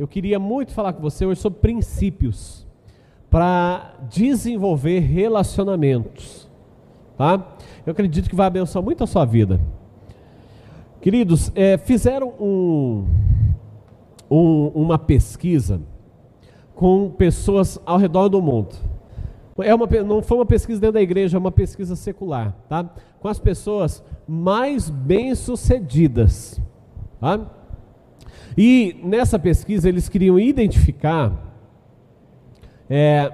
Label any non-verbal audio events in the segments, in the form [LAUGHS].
eu queria muito falar com você hoje sobre princípios para desenvolver relacionamentos, tá? Eu acredito que vai abençoar muito a sua vida. Queridos, é, fizeram um, um, uma pesquisa com pessoas ao redor do mundo. É uma, não foi uma pesquisa dentro da igreja, é uma pesquisa secular, tá? Com as pessoas mais bem-sucedidas, tá? E nessa pesquisa eles queriam identificar é,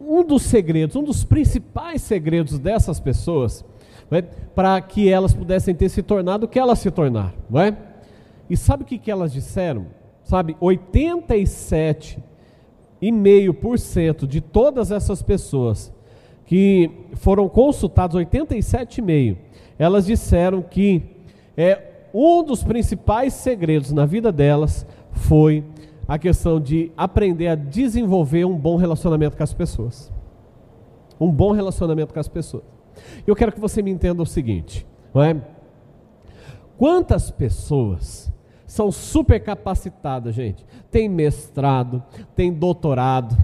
um dos segredos, um dos principais segredos dessas pessoas, é? para que elas pudessem ter se tornado o que elas se tornaram, é? E sabe o que, que elas disseram? Sabe, 87,5% de todas essas pessoas que foram consultadas, 87,5%, elas disseram que é, um dos principais segredos na vida delas foi a questão de aprender a desenvolver um bom relacionamento com as pessoas. Um bom relacionamento com as pessoas. Eu quero que você me entenda o seguinte, não é? Quantas pessoas são super capacitadas, gente? Tem mestrado, tem doutorado,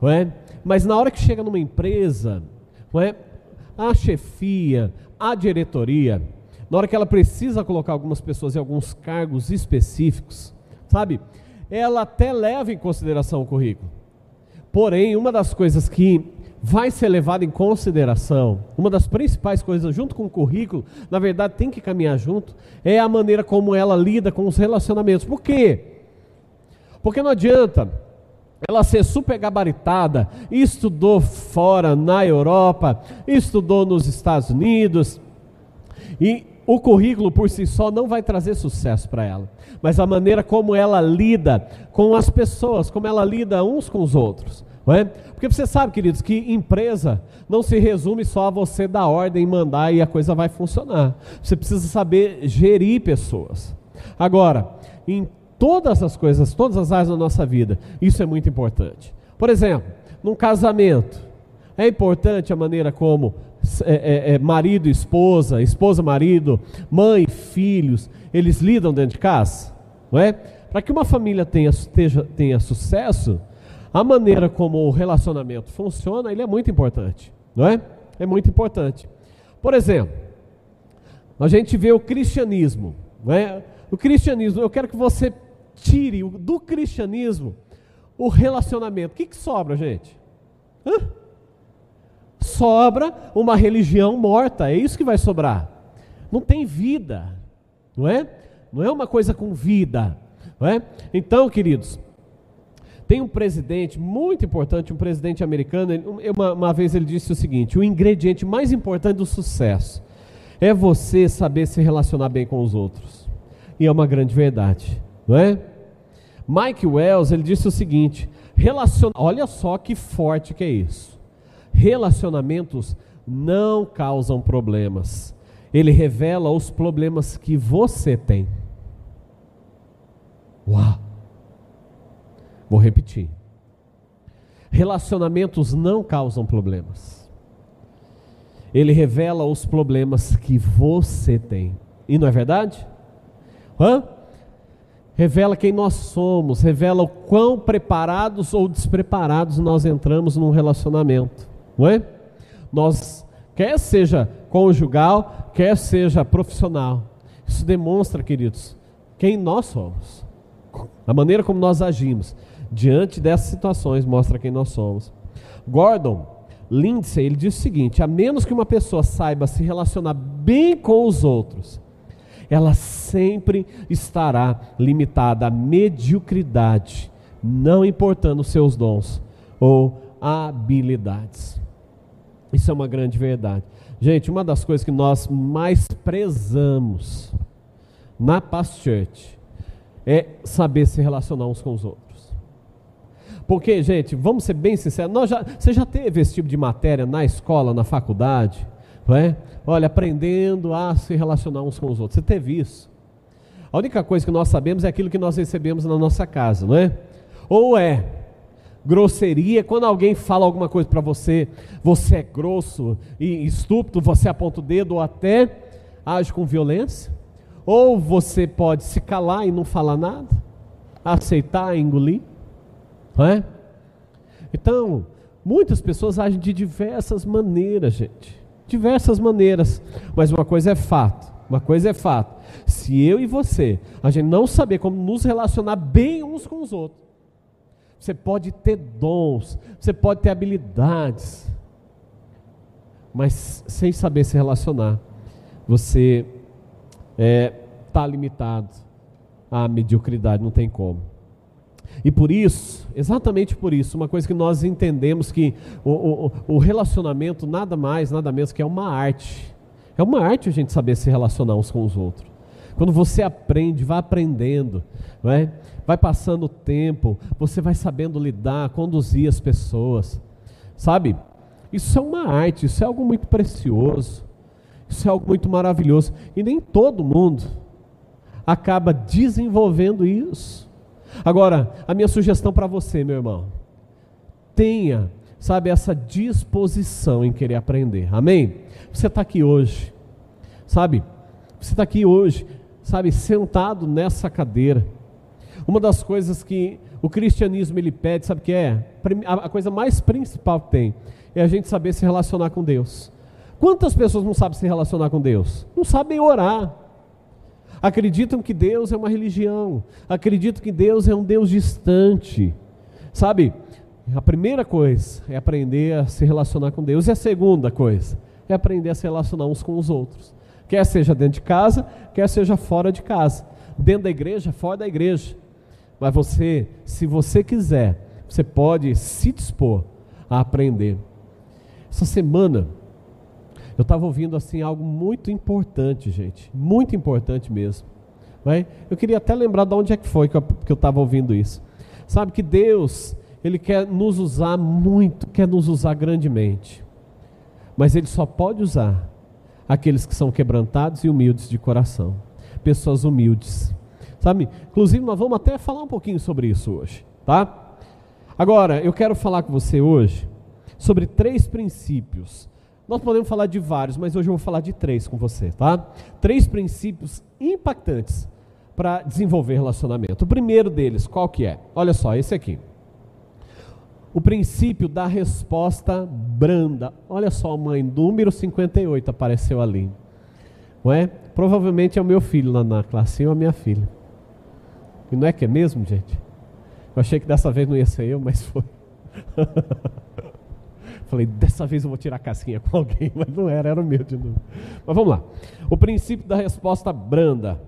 não é? Mas na hora que chega numa empresa, não é? A chefia, a diretoria, na hora que ela precisa colocar algumas pessoas em alguns cargos específicos, sabe? Ela até leva em consideração o currículo. Porém, uma das coisas que vai ser levada em consideração, uma das principais coisas, junto com o currículo, na verdade tem que caminhar junto, é a maneira como ela lida com os relacionamentos. Por quê? Porque não adianta ela ser super gabaritada, estudou fora, na Europa, estudou nos Estados Unidos, e o currículo por si só não vai trazer sucesso para ela, mas a maneira como ela lida com as pessoas, como ela lida uns com os outros. Não é? Porque você sabe, queridos, que empresa não se resume só a você dar ordem, mandar e a coisa vai funcionar. Você precisa saber gerir pessoas. Agora, em todas as coisas, todas as áreas da nossa vida, isso é muito importante. Por exemplo, num casamento, é importante a maneira como é, é, é, marido e esposa, esposa, marido, mãe, filhos, eles lidam dentro de casa, não é? Para que uma família tenha, tenha, tenha sucesso, a maneira como o relacionamento funciona, ele é muito importante, não é? É muito importante. Por exemplo, a gente vê o cristianismo, não é? O cristianismo, eu quero que você tire do cristianismo o relacionamento. O que, que sobra, gente? Hã? Sobra uma religião morta, é isso que vai sobrar. Não tem vida, não é? Não é uma coisa com vida, não é? Então, queridos, tem um presidente muito importante, um presidente americano, uma, uma vez ele disse o seguinte: o ingrediente mais importante do sucesso é você saber se relacionar bem com os outros. E é uma grande verdade, não é? Mike Wells, ele disse o seguinte: relaciona, olha só que forte que é isso relacionamentos não causam problemas. Ele revela os problemas que você tem. Uau! Vou repetir. Relacionamentos não causam problemas. Ele revela os problemas que você tem. E não é verdade? Hã? Revela quem nós somos, revela o quão preparados ou despreparados nós entramos num relacionamento não é? Nós, quer seja conjugal, quer seja profissional, isso demonstra, queridos, quem nós somos. A maneira como nós agimos diante dessas situações mostra quem nós somos. Gordon Lindsay, ele diz o seguinte: a menos que uma pessoa saiba se relacionar bem com os outros, ela sempre estará limitada à mediocridade, não importando seus dons ou habilidades. Isso é uma grande verdade. Gente, uma das coisas que nós mais prezamos na Past Church é saber se relacionar uns com os outros. Porque, gente, vamos ser bem sinceros, nós já, você já teve esse tipo de matéria na escola, na faculdade? Não é? Olha, aprendendo a se relacionar uns com os outros. Você teve isso? A única coisa que nós sabemos é aquilo que nós recebemos na nossa casa, não é? Ou é grosseria, quando alguém fala alguma coisa para você, você é grosso e estúpido, você aponta o dedo ou até age com violência, ou você pode se calar e não falar nada. aceitar, engolir. Não é? Então, muitas pessoas agem de diversas maneiras, gente. Diversas maneiras. Mas uma coisa é fato. Uma coisa é fato. Se eu e você, a gente não saber como nos relacionar bem uns com os outros, você pode ter dons, você pode ter habilidades, mas sem saber se relacionar, você está é, tá limitado à mediocridade, não tem como. E por isso, exatamente por isso, uma coisa que nós entendemos que o, o, o relacionamento nada mais, nada menos que é uma arte. É uma arte a gente saber se relacionar uns com os outros. Quando você aprende, vai aprendendo, vai, vai passando o tempo, você vai sabendo lidar, conduzir as pessoas, sabe? Isso é uma arte, isso é algo muito precioso, isso é algo muito maravilhoso. E nem todo mundo acaba desenvolvendo isso. Agora, a minha sugestão para você, meu irmão, tenha, sabe, essa disposição em querer aprender. Amém? Você está aqui hoje, sabe? Você está aqui hoje, sabe, sentado nessa cadeira. Uma das coisas que o cristianismo ele pede, sabe o que é? A coisa mais principal que tem é a gente saber se relacionar com Deus. Quantas pessoas não sabem se relacionar com Deus? Não sabem orar. Acreditam que Deus é uma religião. Acreditam que Deus é um Deus distante. Sabe? A primeira coisa é aprender a se relacionar com Deus. E a segunda coisa é aprender a se relacionar uns com os outros. Quer seja dentro de casa, quer seja fora de casa. Dentro da igreja, fora da igreja. Mas você, se você quiser, você pode se dispor a aprender. Essa semana, eu estava ouvindo assim algo muito importante, gente. Muito importante mesmo. Né? Eu queria até lembrar de onde é que foi que eu estava ouvindo isso. Sabe que Deus, Ele quer nos usar muito, quer nos usar grandemente. Mas Ele só pode usar aqueles que são quebrantados e humildes de coração. Pessoas humildes. Sabe? Inclusive, nós vamos até falar um pouquinho sobre isso hoje, tá? Agora, eu quero falar com você hoje sobre três princípios. Nós podemos falar de vários, mas hoje eu vou falar de três com você, tá? Três princípios impactantes para desenvolver relacionamento. O primeiro deles, qual que é? Olha só, esse aqui. O princípio da resposta branda. Olha só, mãe, número 58 apareceu ali. Não é? Provavelmente é o meu filho lá na classe, ou a minha filha. E não é que é mesmo, gente? Eu achei que dessa vez não ia ser eu, mas foi. [LAUGHS] Falei, dessa vez eu vou tirar a casquinha com alguém, [LAUGHS] mas não era, era o meu de novo. Mas vamos lá. O princípio da resposta branda.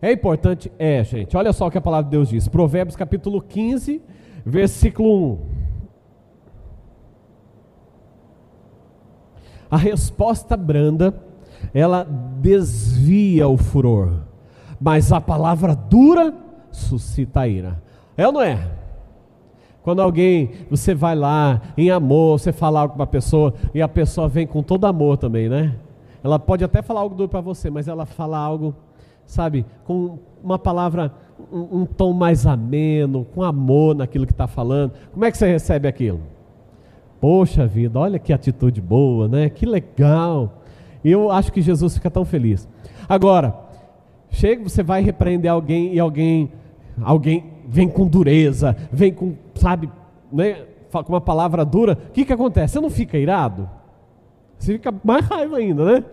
É importante? É, gente. Olha só o que a palavra de Deus diz. Provérbios capítulo 15, versículo 1. A resposta branda, ela desvia o furor, mas a palavra dura suscita ira. É ou não é? Quando alguém, você vai lá em amor, você fala algo para a pessoa e a pessoa vem com todo amor também, né? Ela pode até falar algo duro para você, mas ela fala algo, sabe, com uma palavra, um, um tom mais ameno, com amor naquilo que está falando. Como é que você recebe aquilo? Poxa vida, olha que atitude boa, né? Que legal. E eu acho que Jesus fica tão feliz. Agora, chega, você vai repreender alguém e alguém, alguém vem com dureza, vem com, sabe, né, com uma palavra dura, o que, que acontece? Você não fica irado? Você fica mais raiva ainda, né?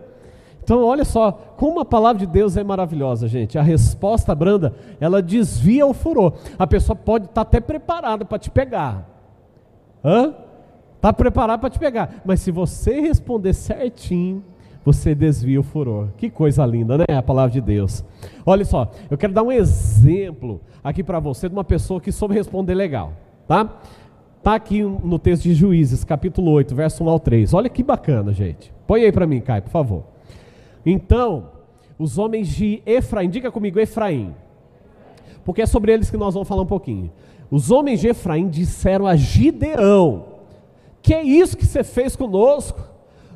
Então, olha só, como a palavra de Deus é maravilhosa, gente. A resposta branda, ela desvia o furor. A pessoa pode estar tá até preparada para te pegar. Hã? Está preparada para te pegar. Mas se você responder certinho, você desvia o furor. Que coisa linda, né? A palavra de Deus. Olha só, eu quero dar um exemplo aqui para você de uma pessoa que soube responder legal, tá? Tá aqui no texto de Juízes, capítulo 8, verso 1 ao 3. Olha que bacana, gente. Põe aí para mim, Caio, por favor. Então, os homens de Efraim, diga comigo Efraim. Porque é sobre eles que nós vamos falar um pouquinho. Os homens de Efraim disseram a Gideão: Que é isso que você fez conosco?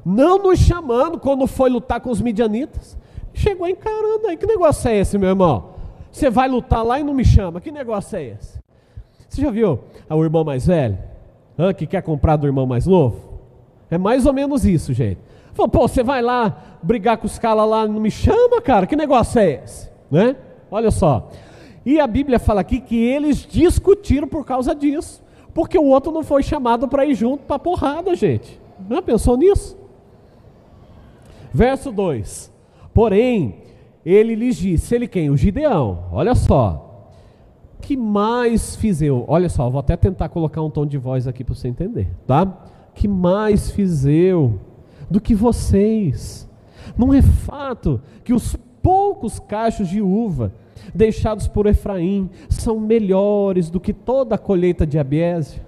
Não nos chamando quando foi lutar com os midianitas. Chegou encarando aí, que negócio é esse, meu irmão? Você vai lutar lá e não me chama, que negócio é esse? Você já viu o irmão mais velho? Hã, que quer comprar do irmão mais novo? É mais ou menos isso, gente. Pô, você vai lá brigar com os caras lá não me chama, cara? Que negócio é esse? Né? Olha só. E a Bíblia fala aqui que eles discutiram por causa disso. Porque o outro não foi chamado para ir junto para porrada, gente. Não pensou nisso? Verso 2: Porém, ele lhes disse: Ele quem? O Gideão. Olha só. Que mais fiz eu? Olha só, vou até tentar colocar um tom de voz aqui para você entender, tá? Que mais fiz eu do que vocês? Não é fato que os poucos cachos de uva deixados por Efraim são melhores do que toda a colheita de Abiese?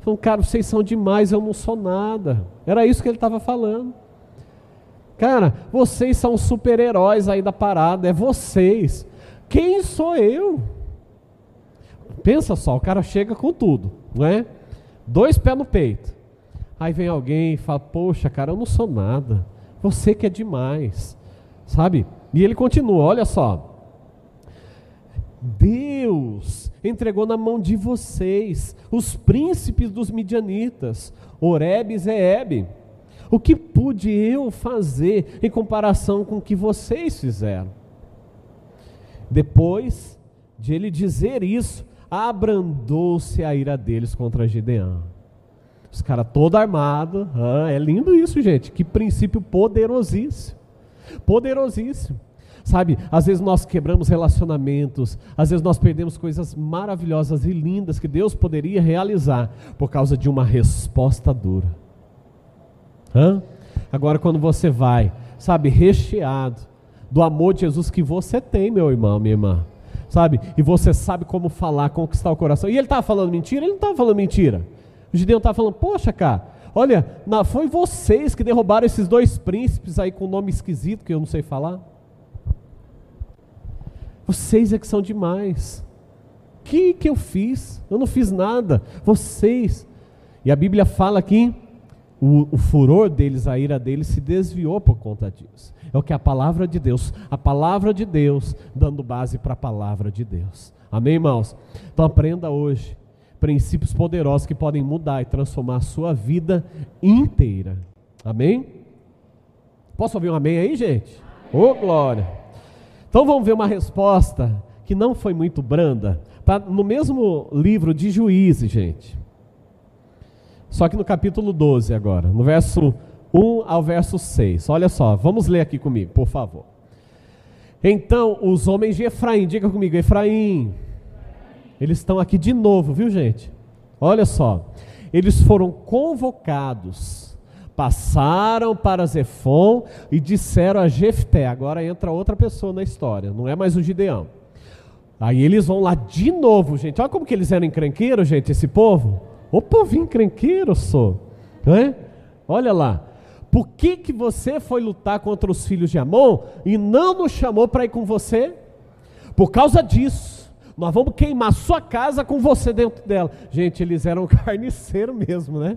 Então, cara, vocês são demais, eu não sou nada. Era isso que ele estava falando. Cara, vocês são super-heróis aí da parada, é vocês. Quem sou eu? Pensa só, o cara chega com tudo, não é? Dois pés no peito. Aí vem alguém e fala: Poxa, cara, eu não sou nada. Você que é demais, sabe? E ele continua: Olha só. Deus entregou na mão de vocês os príncipes dos midianitas, Oreb e Zeeb o que pude eu fazer em comparação com o que vocês fizeram? Depois de ele dizer isso, abrandou-se a ira deles contra Gideão. Os caras todo armados. Ah, é lindo isso, gente. Que princípio poderosíssimo. Poderosíssimo. Sabe, às vezes nós quebramos relacionamentos, às vezes nós perdemos coisas maravilhosas e lindas que Deus poderia realizar por causa de uma resposta dura. Hã? Agora, quando você vai, sabe, recheado do amor de Jesus que você tem, meu irmão, minha irmã, sabe, e você sabe como falar, conquistar o coração. E ele estava falando mentira? Ele não estava falando mentira. O Gideão estava falando, poxa, cara, olha, foi vocês que derrubaram esses dois príncipes aí com nome esquisito que eu não sei falar. Vocês é que são demais. O que, que eu fiz? Eu não fiz nada. Vocês. E a Bíblia fala aqui o, o, furor deles, a ira deles se desviou por conta disso. É o que a palavra de Deus, a palavra de Deus, dando base para a palavra de Deus. Amém, irmãos? Então aprenda hoje princípios poderosos que podem mudar e transformar a sua vida inteira. Amém? Posso ouvir um amém aí, gente? Ô, oh, glória! Então vamos ver uma resposta que não foi muito branda. Está no mesmo livro de Juízes, gente. Só que no capítulo 12 agora, no verso 1 ao verso 6. Olha só, vamos ler aqui comigo, por favor. Então, os homens de Efraim, diga comigo, Efraim. Eles estão aqui de novo, viu, gente? Olha só. Eles foram convocados, passaram para Zefon e disseram a Jefté. Agora entra outra pessoa na história, não é mais o Gideão. Aí eles vão lá de novo, gente. Olha como que eles eram encrenqueiros, gente, esse povo. Ô povinho crenqueiro, sou. Não é? Olha lá. Por que, que você foi lutar contra os filhos de Amon e não nos chamou para ir com você? Por causa disso, nós vamos queimar sua casa com você dentro dela. Gente, eles eram [LAUGHS] carniceiro mesmo, né?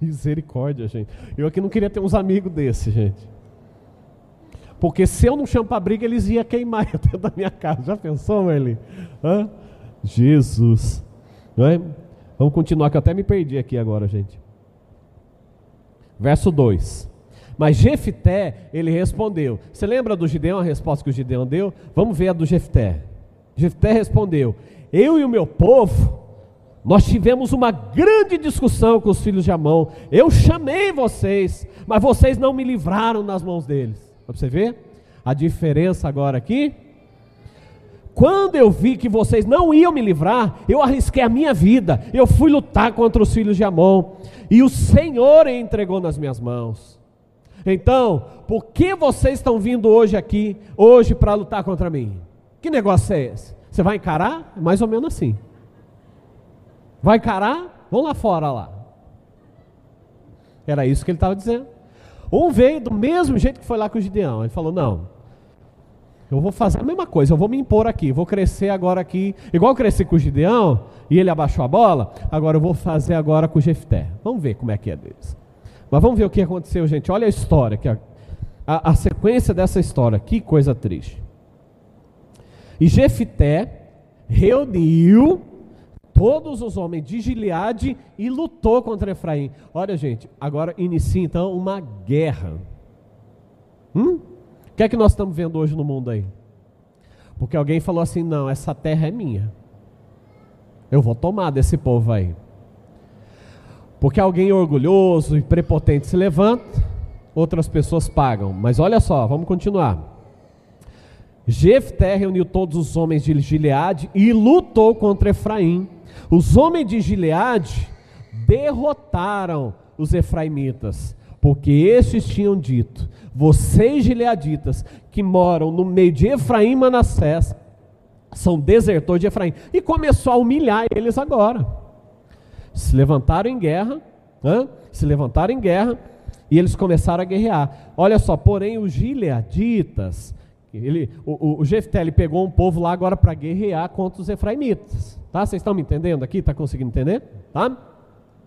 Misericórdia, gente. Eu aqui não queria ter uns amigos desses, gente. Porque se eu não chamo para briga, eles iam queimar [LAUGHS] dentro da minha casa. Já pensou, Merlin? Hã? Jesus. Não é? Vamos continuar, que eu até me perdi aqui agora, gente. Verso 2. Mas Jefté, ele respondeu. Você lembra do Gideão, a resposta que o Gideão deu? Vamos ver a do Jefté. Jefté respondeu: Eu e o meu povo, nós tivemos uma grande discussão com os filhos de Amon. Eu chamei vocês, mas vocês não me livraram nas mãos deles. Para você ver a diferença agora aqui. Quando eu vi que vocês não iam me livrar, eu arrisquei a minha vida. Eu fui lutar contra os filhos de Amon. E o Senhor entregou nas minhas mãos. Então, por que vocês estão vindo hoje aqui, hoje, para lutar contra mim? Que negócio é esse? Você vai encarar? Mais ou menos assim. Vai encarar? Vamos lá fora lá. Era isso que ele estava dizendo. Um veio do mesmo jeito que foi lá com o Gideão. Ele falou: Não, eu vou fazer a mesma coisa, eu vou me impor aqui, vou crescer agora aqui, igual eu cresci com o Gideão, e ele abaixou a bola, agora eu vou fazer agora com o Jefté. Vamos ver como é que é deles. Mas vamos ver o que aconteceu, gente. Olha a história, que a, a, a sequência dessa história, que coisa triste. E Jefté reuniu todos os homens de Gileade e lutou contra Efraim. Olha, gente, agora inicia então uma guerra. Hum? Que é que nós estamos vendo hoje no mundo aí? Porque alguém falou assim: não, essa terra é minha. Eu vou tomar desse povo aí. Porque alguém orgulhoso e prepotente se levanta, outras pessoas pagam. Mas olha só, vamos continuar. Jefté reuniu todos os homens de Gileade e lutou contra Efraim. Os homens de Gileade derrotaram os efraimitas, porque estes tinham dito: Vocês, gileaditas, que moram no meio de Efraim e Manassés, são desertores de Efraim. E começou a humilhar eles agora. Se levantaram em guerra, hein? se levantaram em guerra, e eles começaram a guerrear. Olha só, porém, os gileaditas ele, o, o, o Jefté ele pegou um povo lá agora para guerrear contra os efraimitas. Tá? Vocês estão me entendendo aqui? Está conseguindo entender? Tá?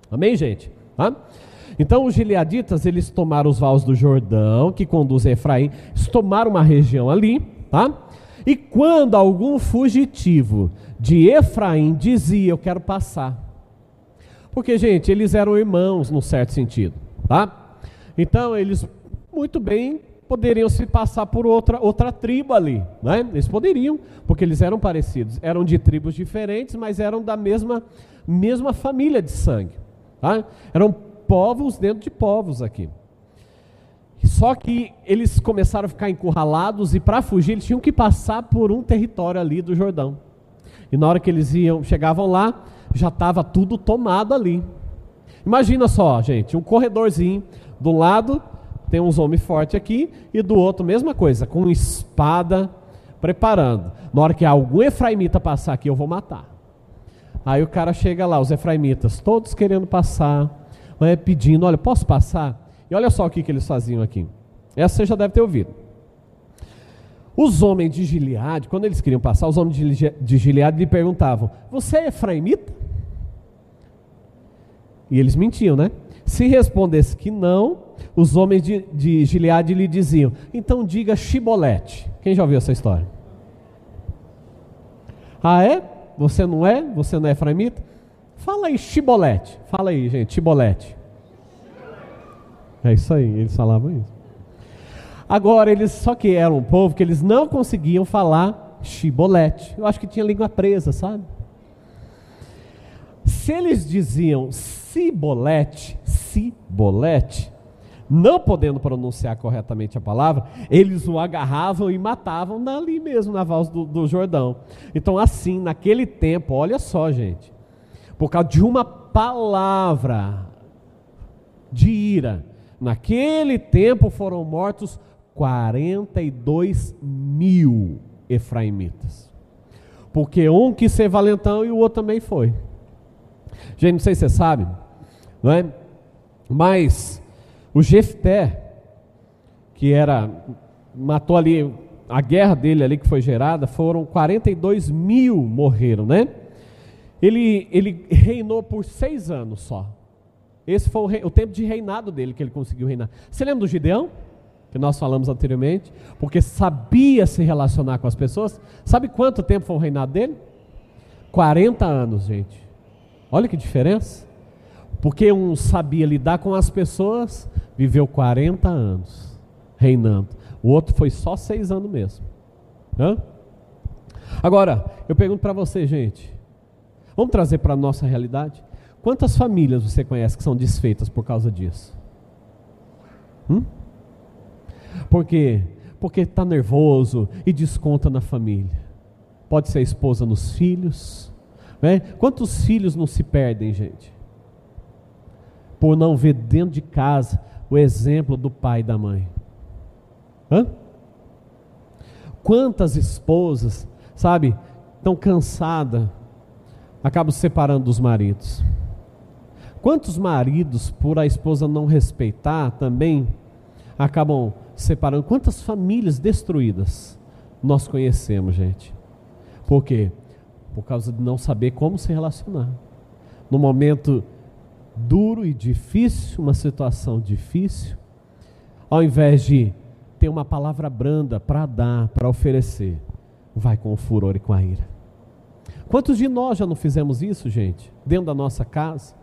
Amém, gente? Tá? Então os gileaditas eles tomaram os vales do Jordão, que conduzem a Efraim, eles tomaram uma região ali, tá? E quando algum fugitivo de Efraim dizia, eu quero passar. Porque, gente, eles eram irmãos, num certo sentido, tá? Então eles muito bem poderiam se passar por outra, outra tribo ali, né? Eles poderiam, porque eles eram parecidos, eram de tribos diferentes, mas eram da mesma, mesma família de sangue, tá? Eram povos dentro de povos aqui. Só que eles começaram a ficar encurralados e para fugir eles tinham que passar por um território ali do Jordão. E na hora que eles iam, chegavam lá, já estava tudo tomado ali. Imagina só, gente, um corredorzinho, do lado tem uns homens fortes aqui e do outro mesma coisa, com espada preparando. Na hora que algum efraimita passar aqui, eu vou matar. Aí o cara chega lá, os efraimitas, todos querendo passar, né, pedindo, olha, posso passar? E olha só o que, que eles faziam aqui. Essa você já deve ter ouvido. Os homens de Gileade, quando eles queriam passar, os homens de Gileade lhe perguntavam: Você é efraimita? E eles mentiam, né? Se respondesse que não, os homens de, de Gileade lhe diziam: Então diga Chibolete. Quem já ouviu essa história? Ah, é? Você não é? Você não é efraimita? Fala aí, Chibolete. Fala aí, gente, Chibolete. É isso aí, eles falavam isso. Agora, eles só que eram um povo que eles não conseguiam falar Chibolete. Eu acho que tinha língua presa, sabe? Se eles diziam Cibolete, Cibolete, não podendo pronunciar corretamente a palavra, eles o agarravam e matavam ali mesmo, na voz do, do Jordão. Então, assim, naquele tempo, olha só, gente, por causa de uma palavra de ira, naquele tempo foram mortos 42 mil efraimitas. Porque um quis ser valentão e o outro também foi. Gente, não sei se você sabe, não é? Mas o Jefté, que era, matou ali, a guerra dele ali que foi gerada, foram 42 mil morreram, né? Ele, ele reinou por seis anos só. Esse foi o, rei, o tempo de reinado dele que ele conseguiu reinar. Você lembra do Gideão? Que nós falamos anteriormente, porque sabia se relacionar com as pessoas. Sabe quanto tempo foi o reinado dele? 40 anos, gente. Olha que diferença. Porque um sabia lidar com as pessoas, viveu 40 anos reinando. O outro foi só seis anos mesmo. Hã? Agora, eu pergunto para você, gente. Vamos trazer para a nossa realidade? Quantas famílias você conhece que são desfeitas por causa disso? Hum? Por quê? Porque está nervoso e desconta na família. Pode ser a esposa nos filhos. Né? Quantos filhos não se perdem, gente? Por não ver dentro de casa o exemplo do pai e da mãe. Hã? Quantas esposas, sabe, estão cansadas, acabam se separando dos maridos. Quantos maridos, por a esposa não respeitar, também acabam separando? Quantas famílias destruídas nós conhecemos, gente? Por quê? Por causa de não saber como se relacionar. No momento duro e difícil, uma situação difícil, ao invés de ter uma palavra branda para dar, para oferecer, vai com o furor e com a ira. Quantos de nós já não fizemos isso, gente? Dentro da nossa casa?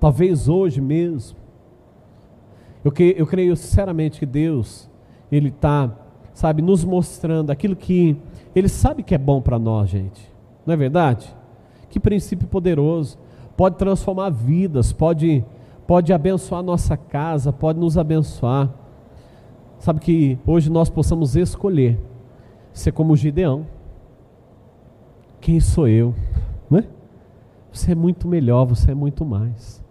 Talvez hoje mesmo. Eu, que, eu creio sinceramente que Deus, Ele está sabe, nos mostrando aquilo que Ele sabe que é bom para nós, gente. Não é verdade? Que princípio poderoso. Pode transformar vidas, pode, pode abençoar nossa casa, pode nos abençoar. Sabe que hoje nós possamos escolher ser como Gideão. Quem sou eu? Né? Você é muito melhor, você é muito mais.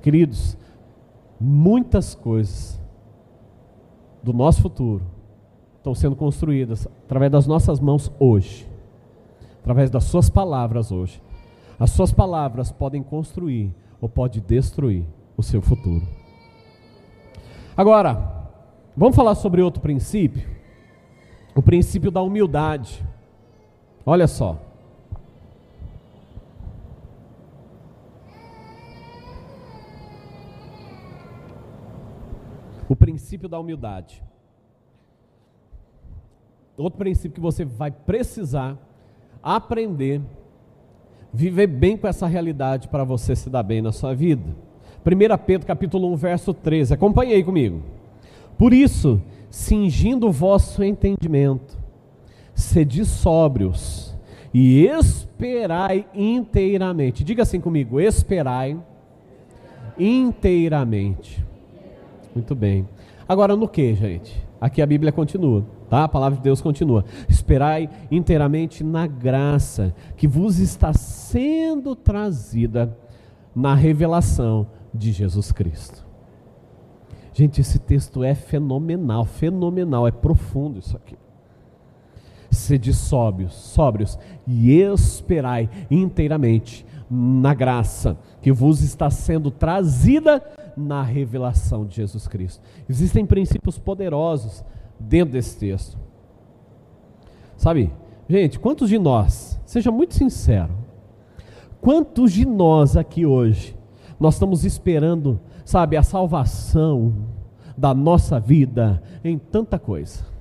Queridos, muitas coisas do nosso futuro estão sendo construídas através das nossas mãos hoje, através das suas palavras hoje. As suas palavras podem construir ou pode destruir o seu futuro. Agora, vamos falar sobre outro princípio, o princípio da humildade. Olha só. O princípio da humildade. Outro princípio que você vai precisar aprender, viver bem com essa realidade para você se dar bem na sua vida. 1 Pedro capítulo 1, verso 13. Acompanhe aí comigo. Por isso, cingindo o vosso entendimento, sede sóbrios e esperai inteiramente. Diga assim comigo: esperai inteiramente. Muito bem. Agora no que, gente? Aqui a Bíblia continua, tá? A palavra de Deus continua. Esperai inteiramente na graça que vos está sendo trazida na revelação de Jesus Cristo. Gente, esse texto é fenomenal, fenomenal, é profundo isso aqui. Sede sóbrios, sóbrios e esperai inteiramente na graça que vos está sendo trazida na revelação de Jesus Cristo. Existem princípios poderosos dentro desse texto. Sabe, gente, quantos de nós, seja muito sincero, quantos de nós aqui hoje, nós estamos esperando, sabe, a salvação da nossa vida em tanta coisa?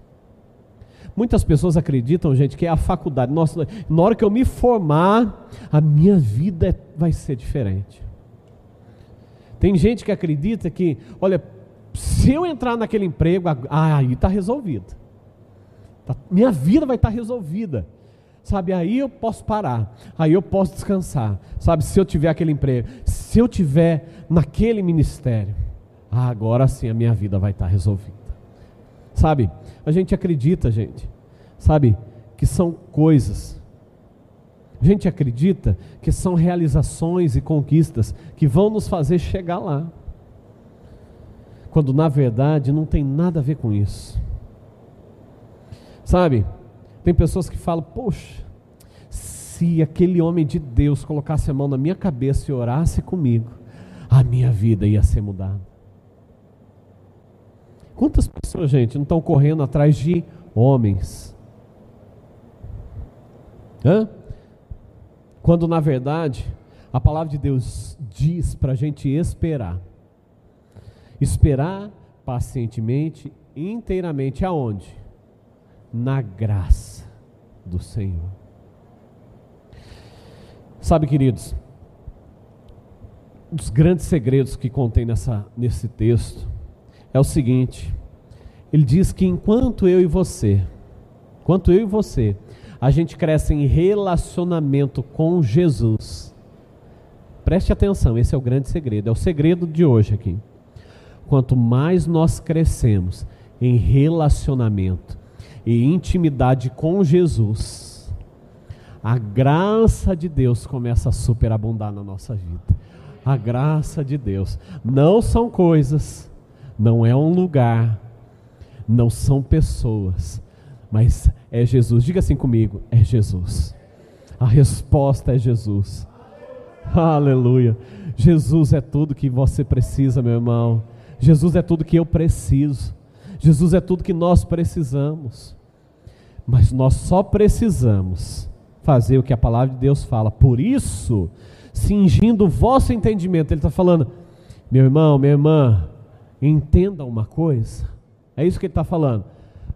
Muitas pessoas acreditam, gente, que é a faculdade. Nossa, na hora que eu me formar, a minha vida é, vai ser diferente. Tem gente que acredita que, olha, se eu entrar naquele emprego, aí está resolvido. Tá, minha vida vai estar tá resolvida. Sabe, aí eu posso parar, aí eu posso descansar. Sabe, se eu tiver aquele emprego, se eu tiver naquele ministério, ah, agora sim a minha vida vai estar tá resolvida. Sabe, a gente acredita, gente, sabe, que são coisas a gente acredita que são realizações e conquistas que vão nos fazer chegar lá. Quando na verdade não tem nada a ver com isso. Sabe? Tem pessoas que falam: "Poxa, se aquele homem de Deus colocasse a mão na minha cabeça e orasse comigo, a minha vida ia ser mudada". Quantas pessoas, gente, não estão correndo atrás de homens? Hã? Quando na verdade a palavra de Deus diz para a gente esperar. Esperar pacientemente, inteiramente aonde? Na graça do Senhor. Sabe, queridos, um dos grandes segredos que contém nessa, nesse texto é o seguinte: ele diz que enquanto eu e você, enquanto eu e você a gente cresce em relacionamento com Jesus. Preste atenção, esse é o grande segredo, é o segredo de hoje aqui. Quanto mais nós crescemos em relacionamento e intimidade com Jesus, a graça de Deus começa a superabundar na nossa vida. A graça de Deus. Não são coisas, não é um lugar, não são pessoas, mas é Jesus. Diga assim comigo: é Jesus. A resposta é Jesus. Aleluia. Jesus é tudo que você precisa, meu irmão. Jesus é tudo que eu preciso. Jesus é tudo que nós precisamos. Mas nós só precisamos fazer o que a palavra de Deus fala. Por isso, cingindo o vosso entendimento, Ele está falando, meu irmão, minha irmã, entenda uma coisa. É isso que Ele está falando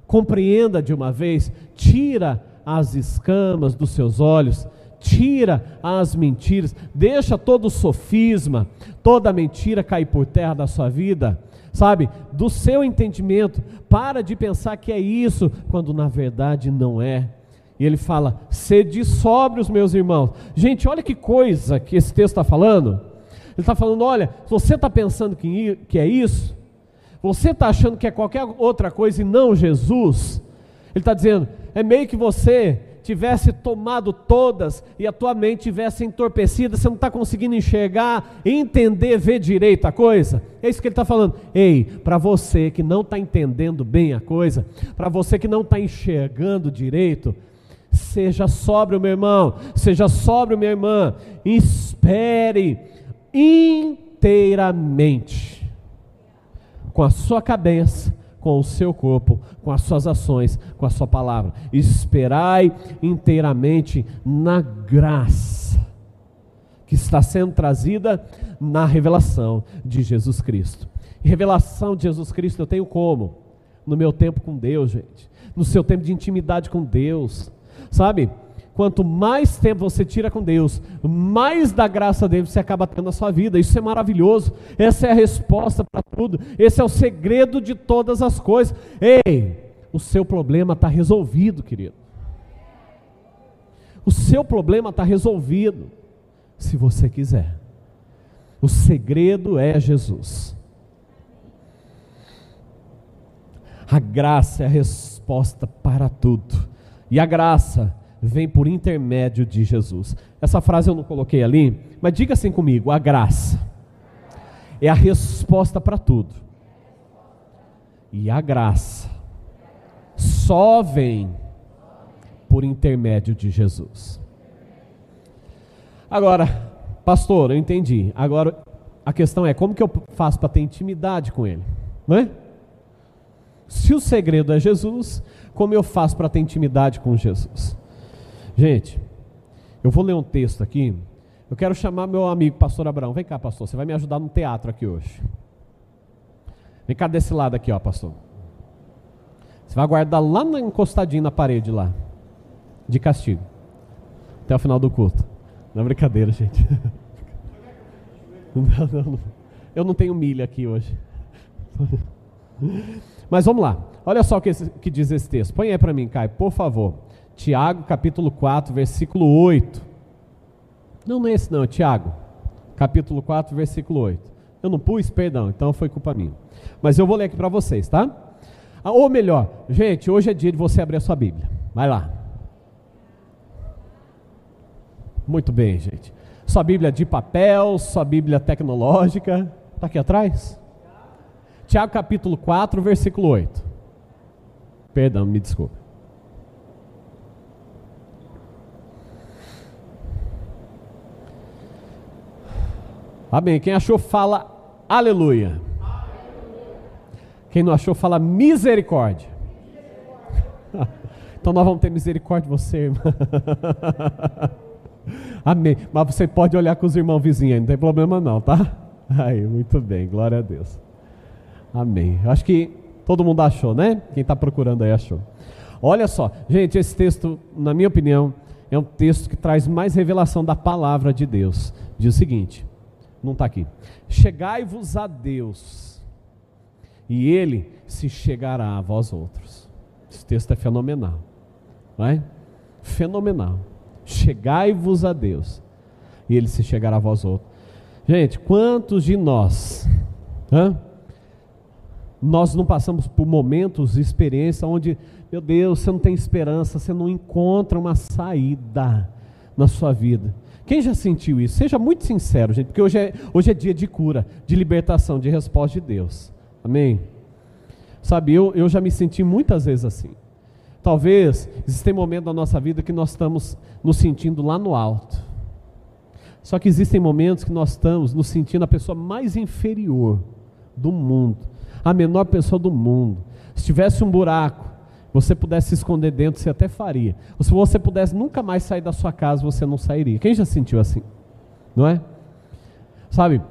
compreenda de uma vez, tira as escamas dos seus olhos, tira as mentiras, deixa todo o sofisma, toda mentira cair por terra da sua vida, sabe? do seu entendimento, para de pensar que é isso, quando na verdade não é. E ele fala: sede sóbrios, meus irmãos. Gente, olha que coisa que esse texto está falando. Ele está falando: olha, se você está pensando que, que é isso, você está achando que é qualquer outra coisa e não Jesus, ele está dizendo: é meio que você tivesse tomado todas e a tua mente tivesse entorpecida, você não está conseguindo enxergar, entender, ver direito a coisa. É isso que ele está falando. Ei, para você que não está entendendo bem a coisa, para você que não está enxergando direito, seja sóbrio, meu irmão, seja sóbrio, minha irmã, espere inteiramente com a sua cabeça com o seu corpo, com as suas ações, com a sua palavra. Esperai inteiramente na graça que está sendo trazida na revelação de Jesus Cristo. Revelação de Jesus Cristo eu tenho como? No meu tempo com Deus, gente. No seu tempo de intimidade com Deus. Sabe? Quanto mais tempo você tira com Deus, mais da graça dele você acaba tendo na sua vida. Isso é maravilhoso. Essa é a resposta para tudo. Esse é o segredo de todas as coisas. Ei, o seu problema está resolvido, querido. O seu problema está resolvido, se você quiser. O segredo é Jesus. A graça é a resposta para tudo. E a graça vem por intermédio de Jesus. Essa frase eu não coloquei ali, mas diga assim comigo: a graça é a resposta para tudo. E a graça só vem por intermédio de Jesus. Agora, pastor, eu entendi. Agora a questão é como que eu faço para ter intimidade com ele, não é? Se o segredo é Jesus, como eu faço para ter intimidade com Jesus? Gente, eu vou ler um texto aqui. Eu quero chamar meu amigo pastor Abraão. Vem cá, pastor. Você vai me ajudar no teatro aqui hoje. Vem cá desse lado aqui, ó, pastor. Você vai guardar lá na, encostadinho na parede lá. De castigo. Até o final do culto. Não é brincadeira, gente. [LAUGHS] Não, não, não. Eu não tenho milha aqui hoje. [LAUGHS] Mas vamos lá. Olha só o que, que diz esse texto. Põe aí para mim, Caio, por favor. Tiago capítulo 4, versículo 8. Não, não é esse não, é Tiago, capítulo 4, versículo 8. Eu não pus, perdão, então foi culpa minha. Mas eu vou ler aqui para vocês, tá? Ah, ou melhor, gente, hoje é dia de você abrir a sua Bíblia. Vai lá. Muito bem, gente. Sua Bíblia de papel, sua Bíblia tecnológica. Está aqui atrás? Tiago capítulo 4, versículo 8. Perdão, me desculpe. Amém. Quem achou, fala aleluia. Quem não achou, fala misericórdia. [LAUGHS] então nós vamos ter misericórdia de você, irmão. [LAUGHS] Amém. Mas você pode olhar com os irmãos vizinhos, não tem problema não, tá? [LAUGHS] Aí, muito bem, glória a Deus. Amém. Acho que todo mundo achou, né? Quem está procurando aí achou. Olha só, gente, esse texto, na minha opinião, é um texto que traz mais revelação da palavra de Deus. Diz o seguinte: não está aqui. Chegai-vos a Deus, e Ele se chegará a vós outros. Esse texto é fenomenal, não é? Fenomenal. Chegai-vos a Deus, e Ele se chegará a vós outros. Gente, quantos de nós, hã? nós não passamos por momentos, experiência onde, meu Deus, você não tem esperança, você não encontra uma saída na sua vida. Quem já sentiu isso? Seja muito sincero, gente, porque hoje é, hoje é dia de cura, de libertação, de resposta de Deus. Amém? Sabe, eu, eu já me senti muitas vezes assim. Talvez existem momentos da nossa vida que nós estamos nos sentindo lá no alto. Só que existem momentos que nós estamos nos sentindo a pessoa mais inferior do mundo, a menor pessoa do mundo. Se tivesse um buraco, você pudesse se esconder dentro, você até faria. Ou se você pudesse nunca mais sair da sua casa, você não sairia. Quem já sentiu assim? Não é? Sabe?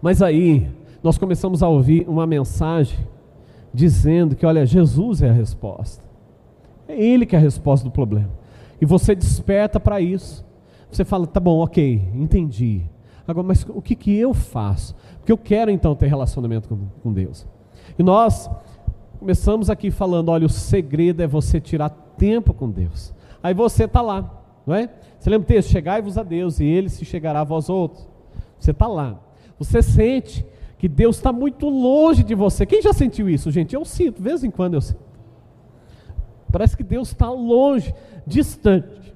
Mas aí, nós começamos a ouvir uma mensagem dizendo que, olha, Jesus é a resposta. É Ele que é a resposta do problema. E você desperta para isso. Você fala, tá bom, ok, entendi. Agora, mas o que, que eu faço? Porque eu quero então ter relacionamento com, com Deus. E nós começamos aqui falando: olha, o segredo é você tirar tempo com Deus. Aí você está lá, não é? Você lembra o texto? Chegai-vos a Deus e ele se chegará a vós outros. Você está lá. Você sente que Deus está muito longe de você. Quem já sentiu isso, gente? Eu sinto, de vez em quando eu sinto. Parece que Deus está longe, distante.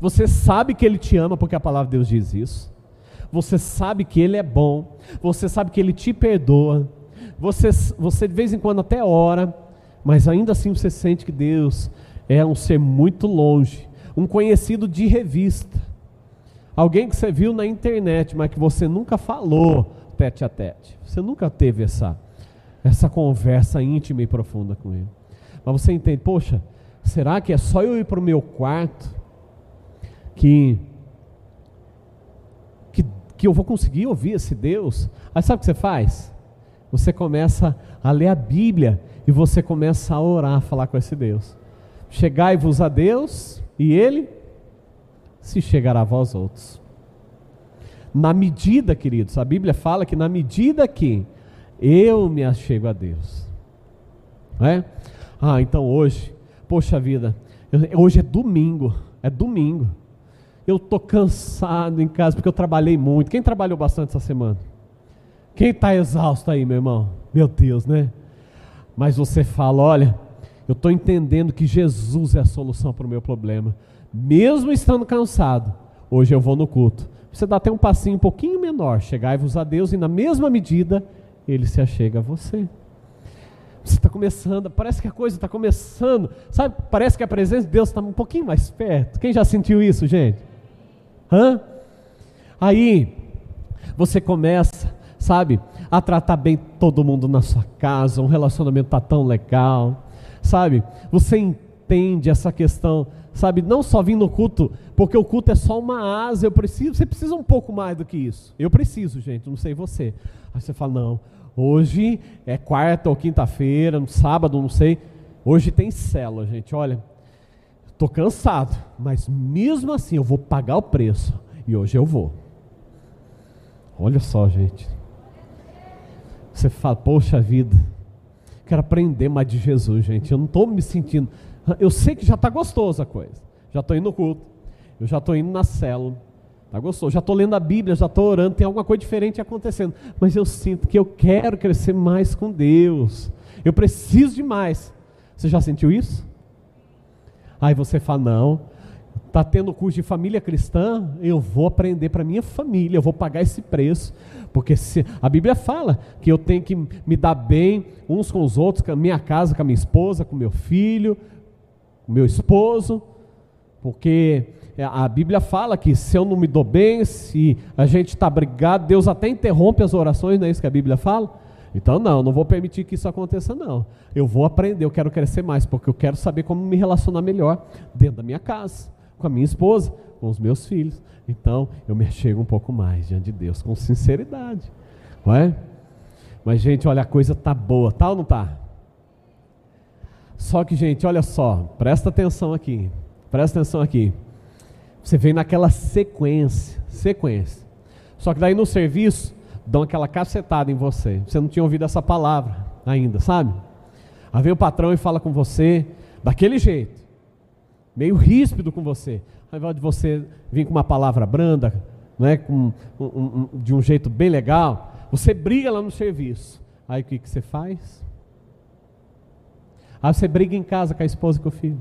Você sabe que Ele te ama, porque a palavra de Deus diz isso. Você sabe que Ele é bom. Você sabe que Ele te perdoa. Você, você de vez em quando até ora, mas ainda assim você sente que Deus é um ser muito longe, um conhecido de revista. Alguém que você viu na internet, mas que você nunca falou tete a tete. Você nunca teve essa, essa conversa íntima e profunda com ele. Mas você entende, poxa, será que é só eu ir para o meu quarto que, que, que eu vou conseguir ouvir esse Deus? Aí sabe o que você faz? Você começa a ler a Bíblia e você começa a orar, a falar com esse Deus. Chegai-vos a Deus e Ele se chegará a vós outros. Na medida, queridos, a Bíblia fala que na medida que eu me achego a Deus. É? Ah, então hoje, poxa vida, hoje é domingo, é domingo. Eu estou cansado em casa porque eu trabalhei muito. Quem trabalhou bastante essa semana? Quem está exausto aí, meu irmão? Meu Deus, né? Mas você fala: olha, eu estou entendendo que Jesus é a solução para o meu problema. Mesmo estando cansado, hoje eu vou no culto. Você dá até um passinho um pouquinho menor. Chegai-vos a Deus e, na mesma medida, Ele se achega a você. Você está começando, parece que a coisa está começando, sabe? Parece que a presença de Deus está um pouquinho mais perto. Quem já sentiu isso, gente? Hã? Aí, você começa, sabe, a tratar bem todo mundo na sua casa, um relacionamento está tão legal, sabe? Você entende essa questão, sabe? Não só vir no culto, porque o culto é só uma asa, eu preciso, você precisa um pouco mais do que isso. Eu preciso, gente, não sei você. Aí você fala, não, Hoje é quarta ou quinta-feira, no sábado, não sei. Hoje tem célula, gente. Olha, estou cansado, mas mesmo assim eu vou pagar o preço. E hoje eu vou. Olha só, gente. Você fala, poxa vida, quero aprender mais de Jesus, gente. Eu não estou me sentindo. Eu sei que já está gostoso a coisa. Já estou indo no culto. Eu já estou indo na célula. Tá gostoso? Já estou lendo a Bíblia, já estou orando, tem alguma coisa diferente acontecendo. Mas eu sinto que eu quero crescer mais com Deus. Eu preciso de mais. Você já sentiu isso? Aí você fala: não, está tendo curso de família cristã, eu vou aprender para minha família, eu vou pagar esse preço. Porque se, a Bíblia fala que eu tenho que me dar bem uns com os outros, com a minha casa, com a minha esposa, com meu filho, com meu esposo, porque a Bíblia fala que se eu não me dou bem, se a gente está brigado, Deus até interrompe as orações, não é isso que a Bíblia fala? Então, não, não vou permitir que isso aconteça, não. Eu vou aprender, eu quero crescer mais, porque eu quero saber como me relacionar melhor dentro da minha casa, com a minha esposa, com os meus filhos. Então, eu me chego um pouco mais diante de Deus, com sinceridade. Não é? Mas, gente, olha, a coisa tá boa, tá ou não tá? Só que, gente, olha só, presta atenção aqui, presta atenção aqui. Você vem naquela sequência, sequência. Só que daí no serviço, dão aquela cacetada em você. Você não tinha ouvido essa palavra ainda, sabe? Aí vem o patrão e fala com você daquele jeito, meio ríspido com você. Ao invés de você vir com uma palavra branda, né, com, um, um, de um jeito bem legal, você briga lá no serviço. Aí o que, que você faz? Aí você briga em casa com a esposa e com o filho.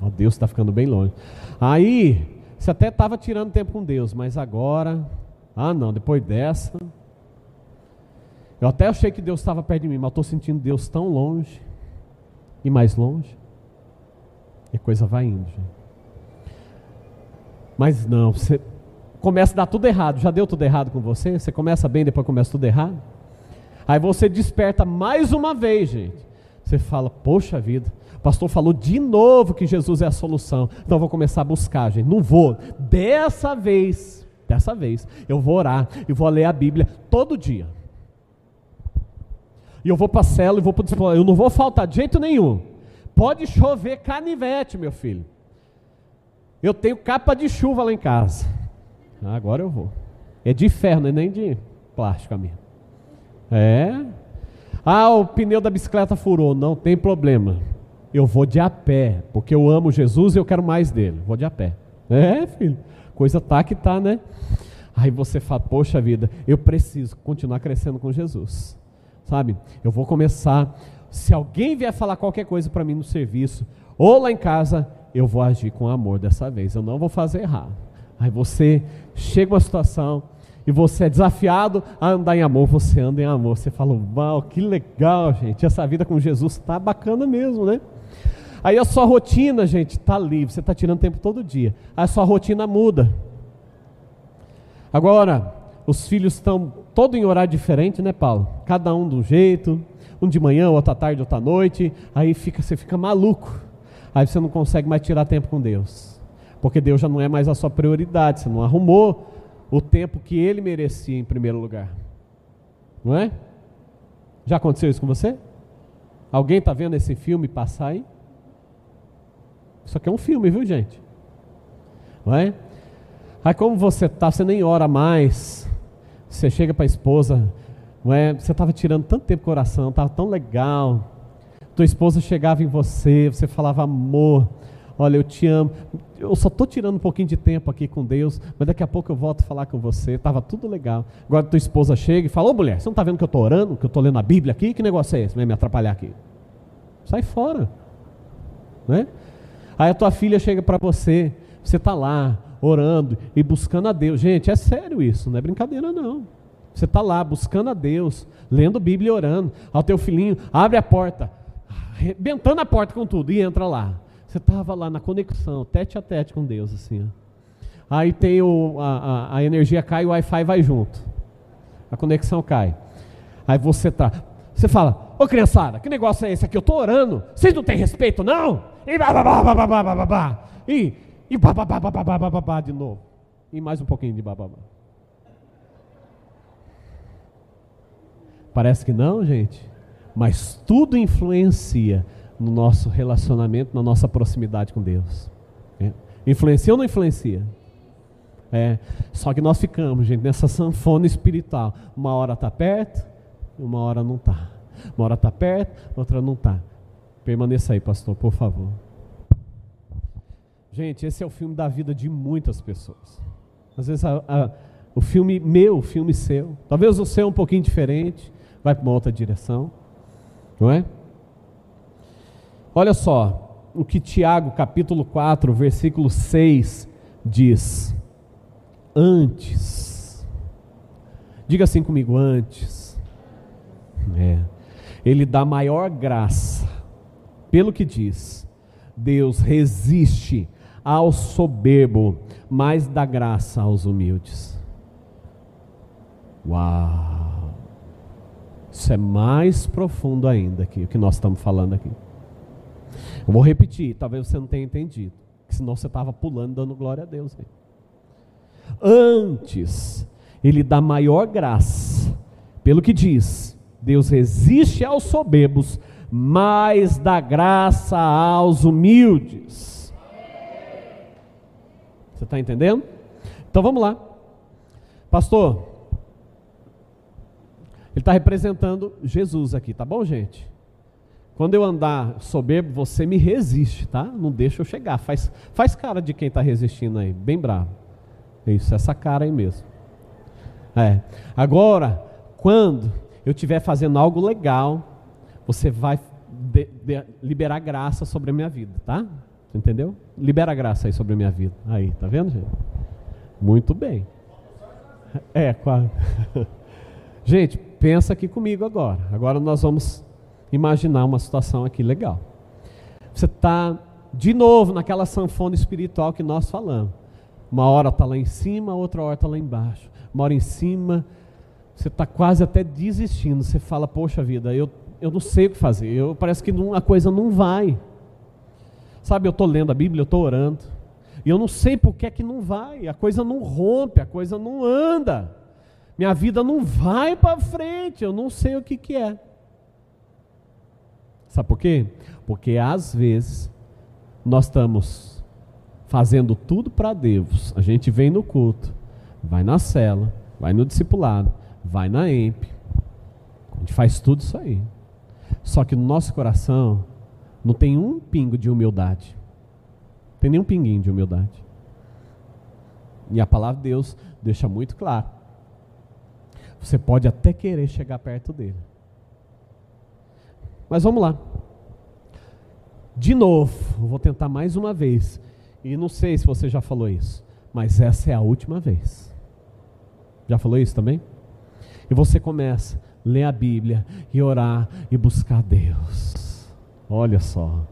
Oh, Deus está ficando bem longe. Aí, você até estava tirando tempo com Deus, mas agora, ah não, depois dessa, eu até achei que Deus estava perto de mim, mas estou sentindo Deus tão longe e mais longe. E coisa vai indo. Mas não, você começa a dar tudo errado. Já deu tudo errado com você? Você começa bem, depois começa tudo errado? Aí você desperta mais uma vez, gente. Você fala, poxa vida, pastor falou de novo que Jesus é a solução. Então eu vou começar a buscar, gente. Não vou. Dessa vez, dessa vez, eu vou orar e vou ler a Bíblia todo dia. E eu vou para a cela e vou para o Eu não vou faltar de jeito nenhum. Pode chover canivete, meu filho. Eu tenho capa de chuva lá em casa. Agora eu vou. É de ferro, não é nem de plástico a minha. É. Ah, o pneu da bicicleta furou. Não tem problema. Eu vou de a pé, porque eu amo Jesus e eu quero mais dele. Vou de a pé. É, filho. Coisa tá que tá, né? Aí você fala, poxa vida, eu preciso continuar crescendo com Jesus. Sabe? Eu vou começar. Se alguém vier falar qualquer coisa para mim no serviço, ou lá em casa, eu vou agir com amor dessa vez. Eu não vou fazer errado. Aí você chega uma situação e você é desafiado a andar em amor, você anda em amor. Você fala, uau, que legal, gente. Essa vida com Jesus está bacana mesmo, né? Aí a sua rotina, gente, está livre. Você está tirando tempo todo dia. Aí a sua rotina muda. Agora, os filhos estão todo em horário diferente, né, Paulo? Cada um de um jeito. Um de manhã, outro à tarde, outro à noite. Aí fica, você fica maluco. Aí você não consegue mais tirar tempo com Deus. Porque Deus já não é mais a sua prioridade. Você não arrumou o tempo que ele merecia em primeiro lugar. Não é? Já aconteceu isso com você? Alguém está vendo esse filme passar aí? Isso aqui é um filme, viu, gente? Não é? Aí como você está, você nem ora mais. Você chega para a esposa, não é? Você estava tirando tanto tempo com o coração, estava tão legal. Tua esposa chegava em você, você falava amor. Olha, eu te amo. Eu só estou tirando um pouquinho de tempo aqui com Deus, mas daqui a pouco eu volto a falar com você. Estava tudo legal. Agora tua esposa chega e fala: Ô mulher, você não está vendo que eu estou orando, que eu estou lendo a Bíblia aqui? Que negócio é esse? Vai me atrapalhar aqui. Sai fora. Né? Aí a tua filha chega para você, você está lá orando e buscando a Deus. Gente, é sério isso, não é brincadeira não. Você está lá buscando a Deus, lendo Bíblia e orando. Ao teu filhinho, abre a porta, arrebentando a porta com tudo e entra lá. Você estava lá na conexão, tete a tete com Deus, assim. Ó. Aí tem o, a, a, energia cai e o Wi-Fi vai junto. A conexão cai. Aí você tá. Você fala, ô criançada, que negócio é esse aqui? Eu estou orando. Vocês não têm respeito, não? E bababá. E, e bababá de novo. E mais um pouquinho de bababá. Parece que não, gente. Mas tudo influencia no nosso relacionamento, na nossa proximidade com Deus. É. Influencia ou não influencia? É. Só que nós ficamos, gente, nessa sanfona espiritual. Uma hora está perto, uma hora não está. Uma hora está perto, outra não está. Permaneça aí, pastor, por favor. Gente, esse é o filme da vida de muitas pessoas. Às vezes a, a, o filme meu, o filme seu, talvez o seu é um pouquinho diferente, vai para uma outra direção, não é? Olha só o que Tiago, capítulo 4, versículo 6 diz. Antes. Diga assim comigo, antes. É. Ele dá maior graça. Pelo que diz, Deus resiste ao soberbo, mas dá graça aos humildes. Uau! Isso é mais profundo ainda que o que nós estamos falando aqui. Eu vou repetir, talvez você não tenha entendido. Senão você estava pulando dando glória a Deus. Hein? Antes, ele dá maior graça. Pelo que diz, Deus resiste aos soberbos, mas dá graça aos humildes. Você está entendendo? Então vamos lá. Pastor, ele está representando Jesus aqui, tá bom, gente? Quando eu andar soberbo, você me resiste, tá? Não deixa eu chegar. Faz, faz cara de quem está resistindo aí, bem bravo. Isso, essa cara aí mesmo. É. Agora, quando eu estiver fazendo algo legal, você vai de, de, liberar graça sobre a minha vida, tá? Entendeu? Libera graça aí sobre a minha vida. Aí, tá vendo, gente? Muito bem. É, quase. [LAUGHS] gente, pensa aqui comigo agora. Agora nós vamos imaginar uma situação aqui legal. Você está de novo naquela sanfona espiritual que nós falamos. Uma hora está lá em cima, outra hora está lá embaixo. Uma hora em cima, você está quase até desistindo. Você fala, poxa vida, eu, eu não sei o que fazer. Eu, parece que não, a coisa não vai. Sabe, eu estou lendo a Bíblia, eu estou orando. E eu não sei por que é que não vai. A coisa não rompe, a coisa não anda. Minha vida não vai para frente. Eu não sei o que, que é. Sabe por quê? Porque às vezes nós estamos fazendo tudo para Deus. A gente vem no culto, vai na cela, vai no discipulado, vai na EMP, gente faz tudo isso aí. Só que no nosso coração não tem um pingo de humildade. Não tem nenhum pinguinho de humildade. E a palavra de Deus deixa muito claro. Você pode até querer chegar perto dele. Mas vamos lá. De novo, vou tentar mais uma vez. E não sei se você já falou isso, mas essa é a última vez. Já falou isso também? E você começa a ler a Bíblia e orar e buscar Deus. Olha só.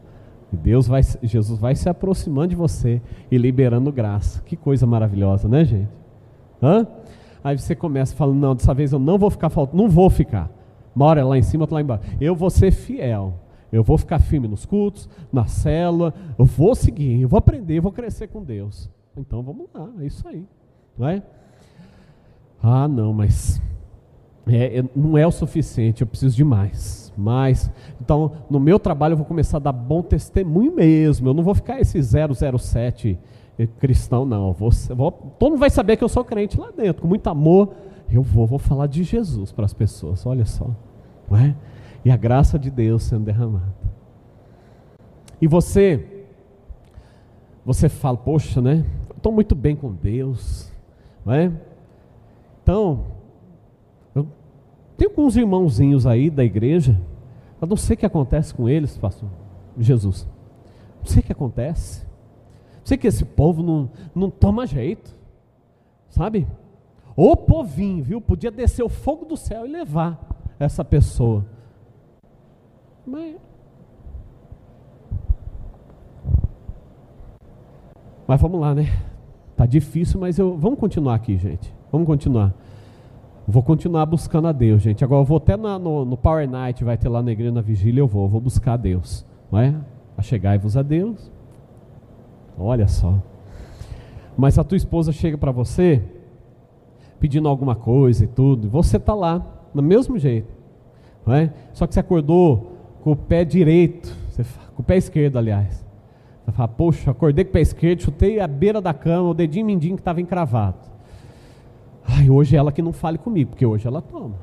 Deus vai, Jesus vai se aproximando de você e liberando graça. Que coisa maravilhosa, né, gente? Hã? Aí você começa falando, não, dessa vez eu não vou ficar faltando, não vou ficar. Uma hora é lá em cima, outra lá embaixo. Eu vou ser fiel. Eu vou ficar firme nos cultos, na célula, eu vou seguir, eu vou aprender, eu vou crescer com Deus. Então vamos lá, é isso aí. Não é? Ah, não, mas é, é, não é o suficiente, eu preciso de mais. Mais. Então, no meu trabalho, eu vou começar a dar bom testemunho mesmo. Eu não vou ficar esse 007 eh, cristão, não. Eu vou, todo mundo vai saber que eu sou crente lá dentro, com muito amor. Eu vou, vou falar de Jesus para as pessoas, olha só. Não é? E a graça de Deus sendo derramada. E você, você fala, poxa, né? Estou muito bem com Deus, não é? Então, eu tenho alguns irmãozinhos aí da igreja, eu não sei o que acontece com eles, pastor Jesus. Não sei o que acontece. Sei que esse povo não, não toma jeito, sabe? O povinho, viu? Podia descer o fogo do céu e levar essa pessoa. Mas, mas vamos lá, né? Tá difícil, mas eu vamos continuar aqui, gente. Vamos continuar. Vou continuar buscando a Deus, gente. Agora eu vou até na, no, no, Power Night, vai ter lá na igreja na vigília, eu vou, eu vou buscar a Deus. Não é? Achegai-vos a Deus. Olha só. Mas a tua esposa chega para você pedindo alguma coisa e tudo, e você tá lá, do mesmo jeito. Não é? Só que você acordou com o pé direito, com o pé esquerdo, aliás. Você fala, poxa, acordei com o pé esquerdo, chutei a beira da cama, o dedinho mindinho que estava encravado. Ai, hoje é ela que não fale comigo, porque hoje ela toma.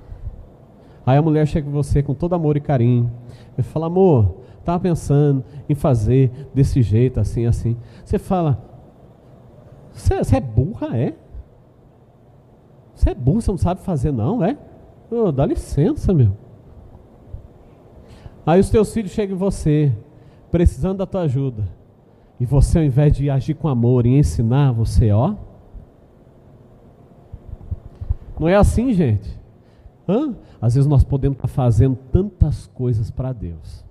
Aí a mulher chega com você com todo amor e carinho. e fala, amor, estava pensando em fazer desse jeito, assim, assim. Você fala, você é burra, é? Você é burro, você não sabe fazer, não, é? Oh, dá licença, meu. Aí os teus filhos chegam em você, precisando da tua ajuda. E você, ao invés de agir com amor e ensinar, você, ó. Não é assim, gente? Hã? Às vezes nós podemos estar fazendo tantas coisas para Deus.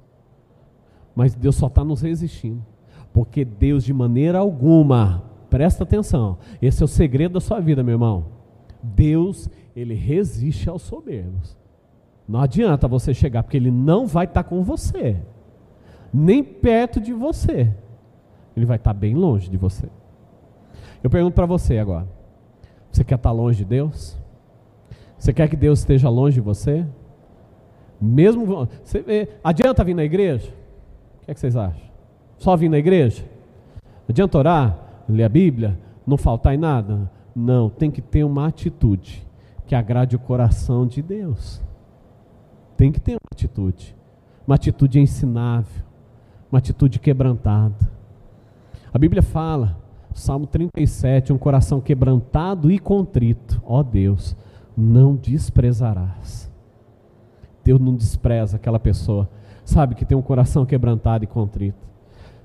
Mas Deus só está nos resistindo. Porque Deus, de maneira alguma, presta atenção, esse é o segredo da sua vida, meu irmão. Deus, ele resiste aos soberbos. Não adianta você chegar, porque ele não vai estar com você, nem perto de você. Ele vai estar bem longe de você. Eu pergunto para você agora: você quer estar longe de Deus? Você quer que Deus esteja longe de você? Mesmo você, adianta vir na igreja? Que, é que vocês acham? Só vir na igreja? Adianta orar, ler a Bíblia, não faltar em nada? Não, tem que ter uma atitude que agrade o coração de Deus. Tem que ter uma atitude, uma atitude ensinável, uma atitude quebrantada. A Bíblia fala, Salmo 37, um coração quebrantado e contrito, ó Deus, não desprezarás. Deus não despreza aquela pessoa, sabe, que tem um coração quebrantado e contrito.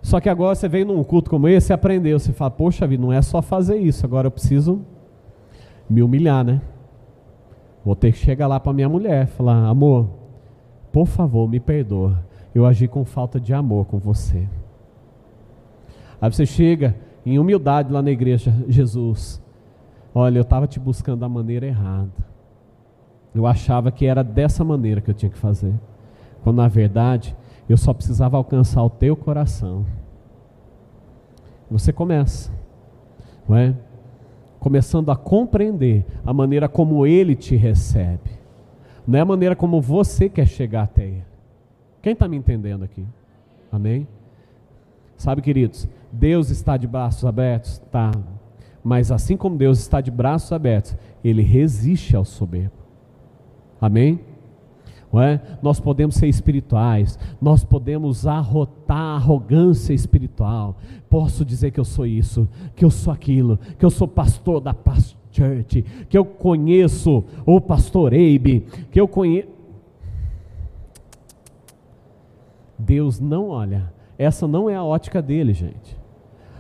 Só que agora você veio num culto como esse e aprendeu, você fala, poxa vida, não é só fazer isso, agora eu preciso me humilhar, né? Vou ter que chegar lá para minha mulher, falar, amor, por favor, me perdoa. Eu agi com falta de amor com você. Aí você chega em humildade lá na igreja, Jesus. Olha, eu estava te buscando da maneira errada. Eu achava que era dessa maneira que eu tinha que fazer. Quando na verdade eu só precisava alcançar o teu coração. Você começa, não é? Começando a compreender a maneira como ele te recebe. Não é a maneira como você quer chegar até Ele. Quem está me entendendo aqui? Amém? Sabe, queridos, Deus está de braços abertos? Tá. Mas assim como Deus está de braços abertos, Ele resiste ao soberbo. Amém? É? Nós podemos ser espirituais, nós podemos arrotar a arrogância espiritual. Posso dizer que eu sou isso, que eu sou aquilo, que eu sou pastor da Past Church, que eu conheço o pastor Eibe, que eu conheço. Deus não olha, essa não é a ótica dele, gente.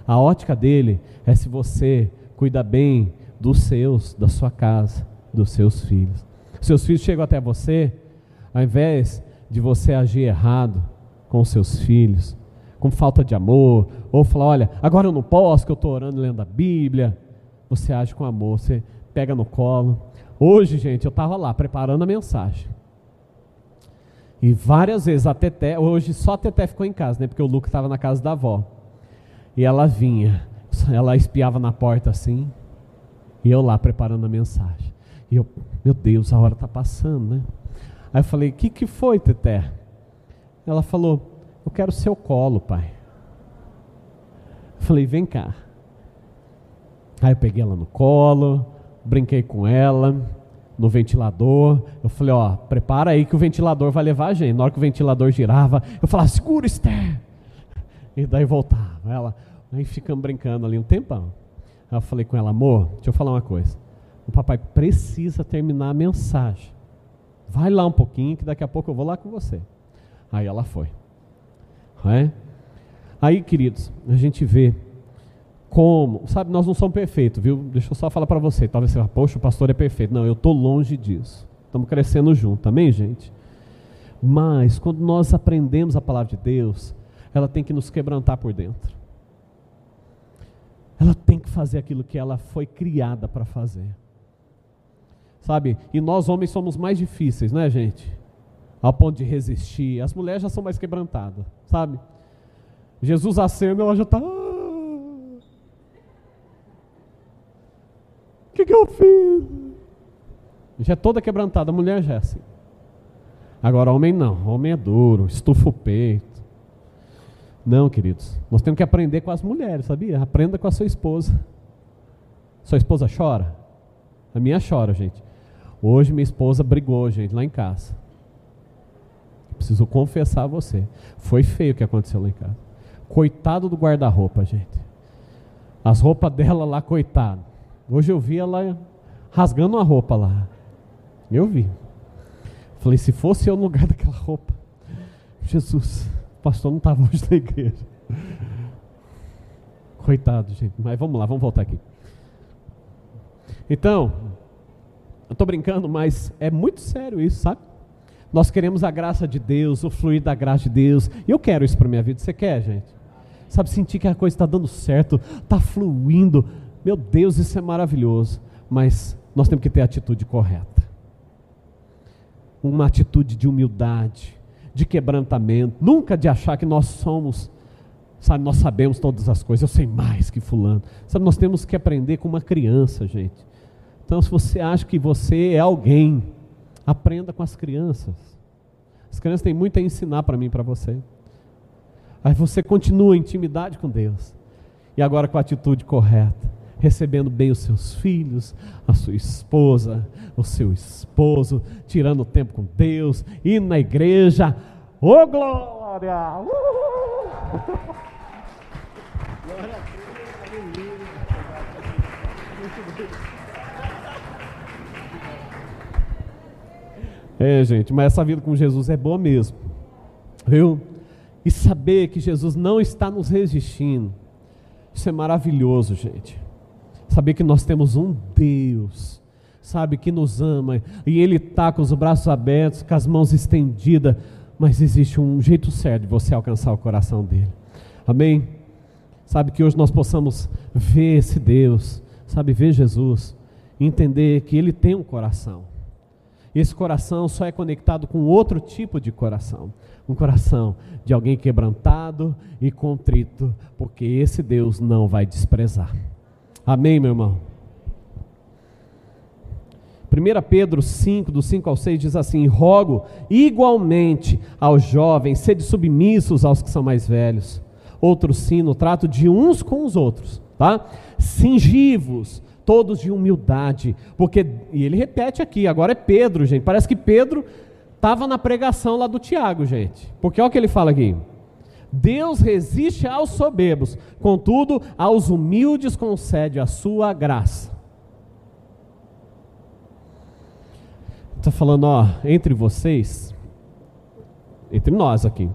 A ótica dele é se você cuida bem dos seus, da sua casa, dos seus filhos. Seus filhos chegam até você, ao invés de você agir errado com seus filhos, com falta de amor, ou falar, olha, agora eu não posso, que eu estou orando lendo a Bíblia, você age com amor, você pega no colo. Hoje, gente, eu estava lá preparando a mensagem. E várias vezes a Teté, hoje só a Teté ficou em casa, né? Porque o Luca estava na casa da avó. E ela vinha, ela espiava na porta assim, e eu lá preparando a mensagem. E eu, meu Deus, a hora está passando, né? Aí eu falei: O que, que foi, Teté? Ela falou: Eu quero seu colo, pai. Eu falei: Vem cá. Aí eu peguei ela no colo, brinquei com ela, no ventilador. Eu falei: Ó, prepara aí que o ventilador vai levar a gente. Na hora que o ventilador girava, eu falava: Segura, Esther. E daí voltava. Ela, aí ficamos brincando ali um tempão. Aí eu falei com ela: Amor, deixa eu falar uma coisa. O papai precisa terminar a mensagem. Vai lá um pouquinho, que daqui a pouco eu vou lá com você. Aí ela foi. É? Aí, queridos, a gente vê como, sabe, nós não somos perfeitos, viu? Deixa eu só falar para você. Talvez você fale, poxa, o pastor é perfeito. Não, eu estou longe disso. Estamos crescendo junto, amém, gente? Mas, quando nós aprendemos a palavra de Deus, ela tem que nos quebrantar por dentro. Ela tem que fazer aquilo que ela foi criada para fazer sabe? E nós homens somos mais difíceis, né, gente? Ao ponto de resistir. As mulheres já são mais quebrantadas, sabe? Jesus acende, ela já está. O que, que eu fiz? Já é toda quebrantada, a mulher já é assim. Agora, homem não, homem é duro, estufa o peito. Não, queridos, nós temos que aprender com as mulheres, sabia? Aprenda com a sua esposa. Sua esposa chora? A minha chora, gente. Hoje minha esposa brigou, gente, lá em casa. Preciso confessar a você. Foi feio o que aconteceu lá em casa. Coitado do guarda-roupa, gente. As roupas dela lá, coitado. Hoje eu vi ela rasgando uma roupa lá. Eu vi. Falei, se fosse eu no lugar [LAUGHS] daquela roupa. Jesus, o pastor não estava hoje na igreja. Coitado, gente. Mas vamos lá, vamos voltar aqui. Então, eu estou brincando, mas é muito sério isso, sabe? Nós queremos a graça de Deus, o fluir da graça de Deus. E eu quero isso para minha vida. Você quer, gente? Sabe, sentir que a coisa está dando certo, está fluindo. Meu Deus, isso é maravilhoso. Mas nós temos que ter a atitude correta. Uma atitude de humildade, de quebrantamento. Nunca de achar que nós somos, sabe, nós sabemos todas as coisas. Eu sei mais que Fulano. Sabe, nós temos que aprender com uma criança, gente. Então, se você acha que você é alguém, aprenda com as crianças. As crianças têm muito a ensinar para mim e para você. Aí você continua em intimidade com Deus. E agora com a atitude correta, recebendo bem os seus filhos, a sua esposa, o seu esposo, tirando tempo com Deus, indo na igreja. Ô oh, glória! Glória a Deus, É, gente, mas essa vida com Jesus é boa mesmo. Viu? E saber que Jesus não está nos resistindo. Isso é maravilhoso, gente. Saber que nós temos um Deus, sabe, que nos ama. E Ele está com os braços abertos, com as mãos estendidas. Mas existe um jeito certo de você alcançar o coração dele. Amém? Sabe, que hoje nós possamos ver esse Deus, sabe, ver Jesus. Entender que Ele tem um coração esse coração só é conectado com outro tipo de coração. Um coração de alguém quebrantado e contrito, porque esse Deus não vai desprezar. Amém, meu irmão? 1 Pedro 5, do 5 ao 6 diz assim: Rogo igualmente aos jovens, sede submissos aos que são mais velhos. Outro sino, trato de uns com os outros, tá? Singivos, todos de humildade, porque, e ele repete aqui, agora é Pedro, gente, parece que Pedro Estava na pregação lá do Tiago, gente. Porque olha o que ele fala aqui. Deus resiste aos soberbos, contudo, aos humildes concede a sua graça. Está falando, ó, entre vocês, entre nós aqui,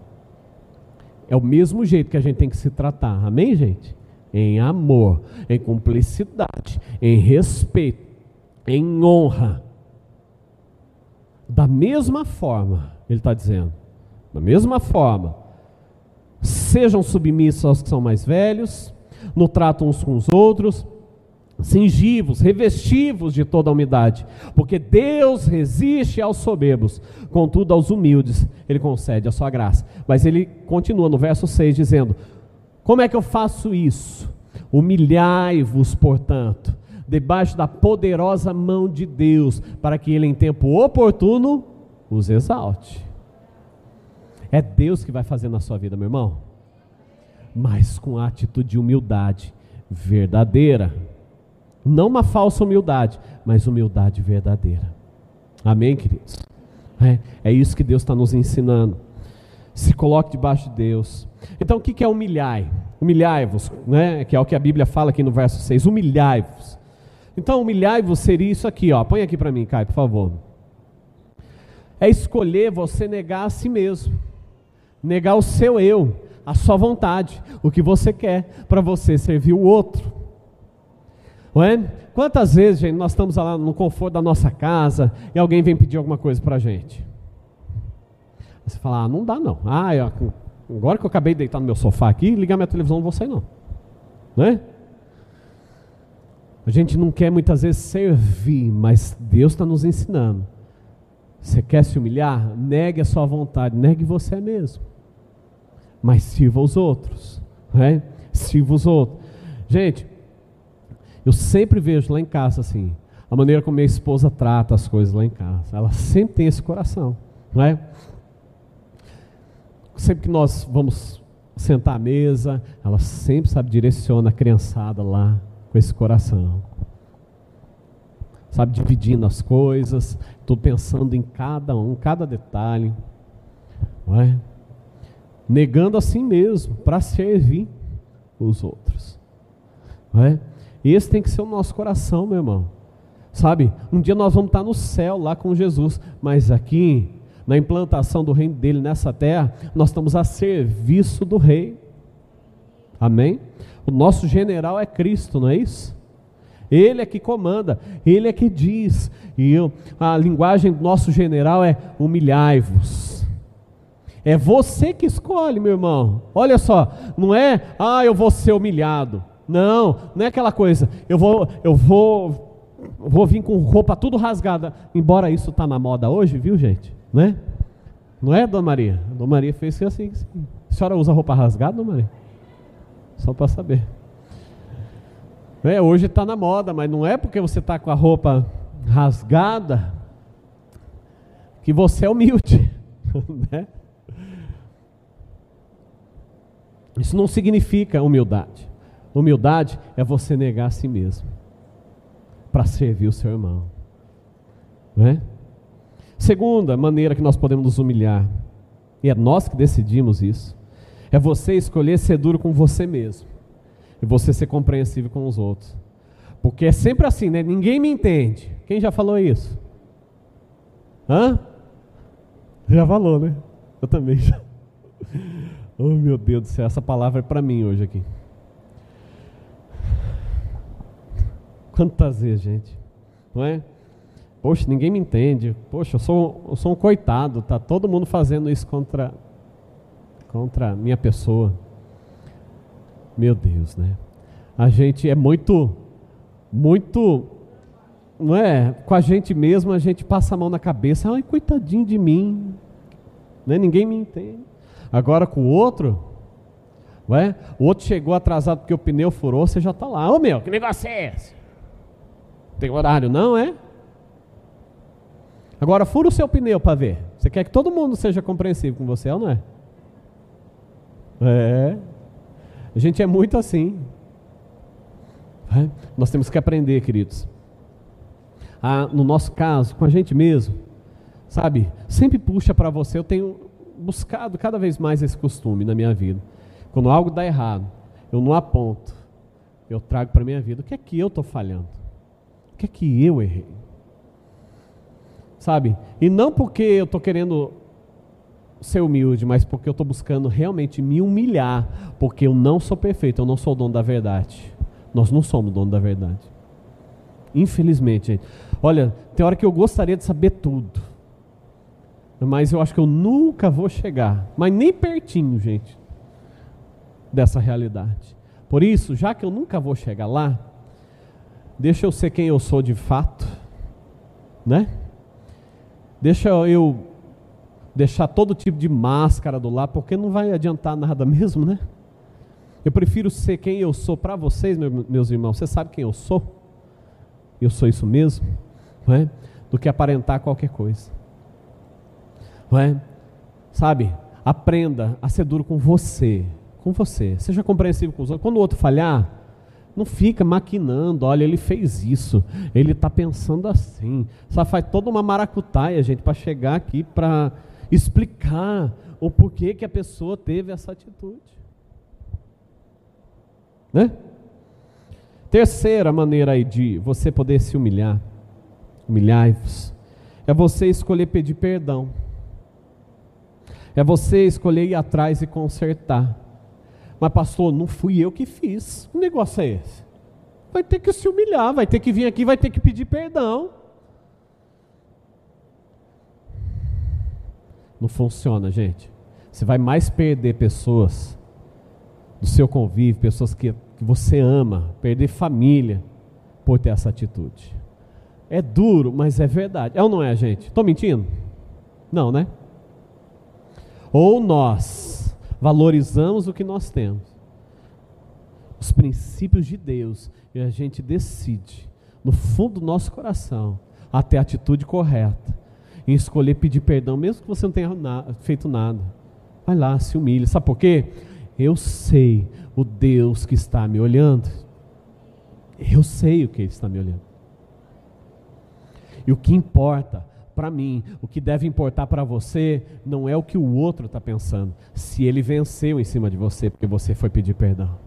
é o mesmo jeito que a gente tem que se tratar, amém, gente? Em amor, em cumplicidade, em respeito, em honra. Da mesma forma, ele está dizendo, da mesma forma, sejam submissos aos que são mais velhos, no trato uns com os outros, cingivos, revestivos de toda a umidade, porque Deus resiste aos soberbos, contudo aos humildes ele concede a sua graça. Mas ele continua no verso 6 dizendo: Como é que eu faço isso? Humilhai-vos, portanto, debaixo da poderosa mão de Deus, para que ele em tempo oportuno os exalte. É Deus que vai fazer na sua vida, meu irmão. Mas com a atitude de humildade verdadeira. Não uma falsa humildade, mas humildade verdadeira. Amém, queridos? É, é isso que Deus está nos ensinando. Se coloque debaixo de Deus. Então, o que é humilhar? Humilhai-vos, né? que é o que a Bíblia fala aqui no verso 6. Humilhai-vos. Então, humilhai-vos seria isso aqui, ó. Põe aqui para mim, Caio, por favor. É escolher você negar a si mesmo negar o seu eu, a sua vontade, o que você quer, para você servir o outro. Não é? Quantas vezes, gente, nós estamos lá no conforto da nossa casa e alguém vem pedir alguma coisa para a gente? Você fala, ah, não dá não. Ah, eu, agora que eu acabei de deitar no meu sofá aqui, ligar minha televisão, não vou sair não. Não é? A gente não quer muitas vezes servir, mas Deus está nos ensinando. Você quer se humilhar? Negue a sua vontade, negue você mesmo mas sirva os outros. Né? Sirva os outros. Gente, eu sempre vejo lá em casa assim, a maneira como minha esposa trata as coisas lá em casa. Ela sempre tem esse coração. Não é? Sempre que nós vamos sentar à mesa, ela sempre sabe direciona a criançada lá com esse coração. Sabe, dividindo as coisas, tudo pensando em cada um, cada detalhe. Não é? negando a si mesmo para servir os outros. Não é? Esse tem que ser o nosso coração, meu irmão. Sabe, um dia nós vamos estar no céu lá com Jesus, mas aqui, na implantação do reino dele nessa terra, nós estamos a serviço do rei. Amém? O nosso general é Cristo, não é isso? Ele é que comanda, ele é que diz. E eu, a linguagem do nosso general é humilhai-vos é você que escolhe, meu irmão. Olha só, não é, ah, eu vou ser humilhado. Não, não é aquela coisa, eu vou, eu vou, vou vir com roupa tudo rasgada. Embora isso está na moda hoje, viu, gente? Né? Não é, Dona Maria? A Dona Maria fez assim. A senhora usa roupa rasgada, Dona Maria? Só para saber. É, hoje está na moda, mas não é porque você está com a roupa rasgada que você é humilde. [LAUGHS] né? Isso não significa humildade. Humildade é você negar a si mesmo para servir o seu irmão. Não é? Segunda maneira que nós podemos nos humilhar, e é nós que decidimos isso, é você escolher ser duro com você mesmo e você ser compreensível com os outros. Porque é sempre assim, né? Ninguém me entende. Quem já falou isso? Hã? Já falou, né? Eu também já. [LAUGHS] Oh meu Deus do céu, essa palavra é para mim hoje aqui. Quantas vezes, gente? Não é? Poxa, ninguém me entende. Poxa, eu sou, eu sou um coitado. Tá todo mundo fazendo isso contra contra a minha pessoa. Meu Deus, né? A gente é muito muito não é? Com a gente mesmo, a gente passa a mão na cabeça. Ai, coitadinho de mim. Né? Ninguém me entende. Agora com o outro, ué, o outro chegou atrasado porque o pneu furou, você já está lá. Ô meu, que negócio é esse? Tem horário, não é? Agora fura o seu pneu para ver. Você quer que todo mundo seja compreensivo com você ou não é? É. A gente é muito assim. É? Nós temos que aprender, queridos. A, no nosso caso, com a gente mesmo, sabe, sempre puxa para você. Eu tenho buscado cada vez mais esse costume na minha vida. Quando algo dá errado, eu não aponto, eu trago para minha vida. O que é que eu estou falhando? O que é que eu errei? Sabe? E não porque eu estou querendo ser humilde, mas porque eu estou buscando realmente me humilhar, porque eu não sou perfeito, eu não sou o dono da verdade. Nós não somos dono da verdade. Infelizmente, gente. Olha, tem hora que eu gostaria de saber tudo. Mas eu acho que eu nunca vou chegar, mas nem pertinho, gente, dessa realidade. Por isso, já que eu nunca vou chegar lá, deixa eu ser quem eu sou de fato, né? Deixa eu deixar todo tipo de máscara do lado, porque não vai adiantar nada [LAUGHS] mesmo, né? Eu prefiro ser quem eu sou para vocês, meus irmãos. Você sabe quem eu sou? Eu sou isso mesmo, não é? Do que aparentar qualquer coisa, não é? Sabe? Aprenda a ser duro com você, com você. Seja compreensivo com os outros. Quando o outro falhar, não fica maquinando, olha, ele fez isso, ele está pensando assim. Só faz toda uma maracutaia, gente, para chegar aqui para explicar o porquê que a pessoa teve essa atitude. Né? Terceira maneira aí de você poder se humilhar, humilhar-vos, é você escolher pedir perdão. É você escolher ir atrás e consertar. Mas pastor, não fui eu que fiz. Que negócio é esse? Vai ter que se humilhar, vai ter que vir aqui, vai ter que pedir perdão. Não funciona, gente. Você vai mais perder pessoas do seu convívio, pessoas que, que você ama, perder família por ter essa atitude. É duro, mas é verdade. É ou não é, gente? Estou mentindo? Não, né? Ou nós valorizamos o que nós temos, os princípios de Deus, e a gente decide, no fundo do nosso coração, até a atitude correta em escolher pedir perdão, mesmo que você não tenha na, feito nada. Vai lá, se humilhe. Sabe por quê? Eu sei o Deus que está me olhando. Eu sei o que Ele está me olhando. E o que importa para mim, o que deve importar para você, não é o que o outro está pensando. Se ele venceu em cima de você porque você foi pedir perdão.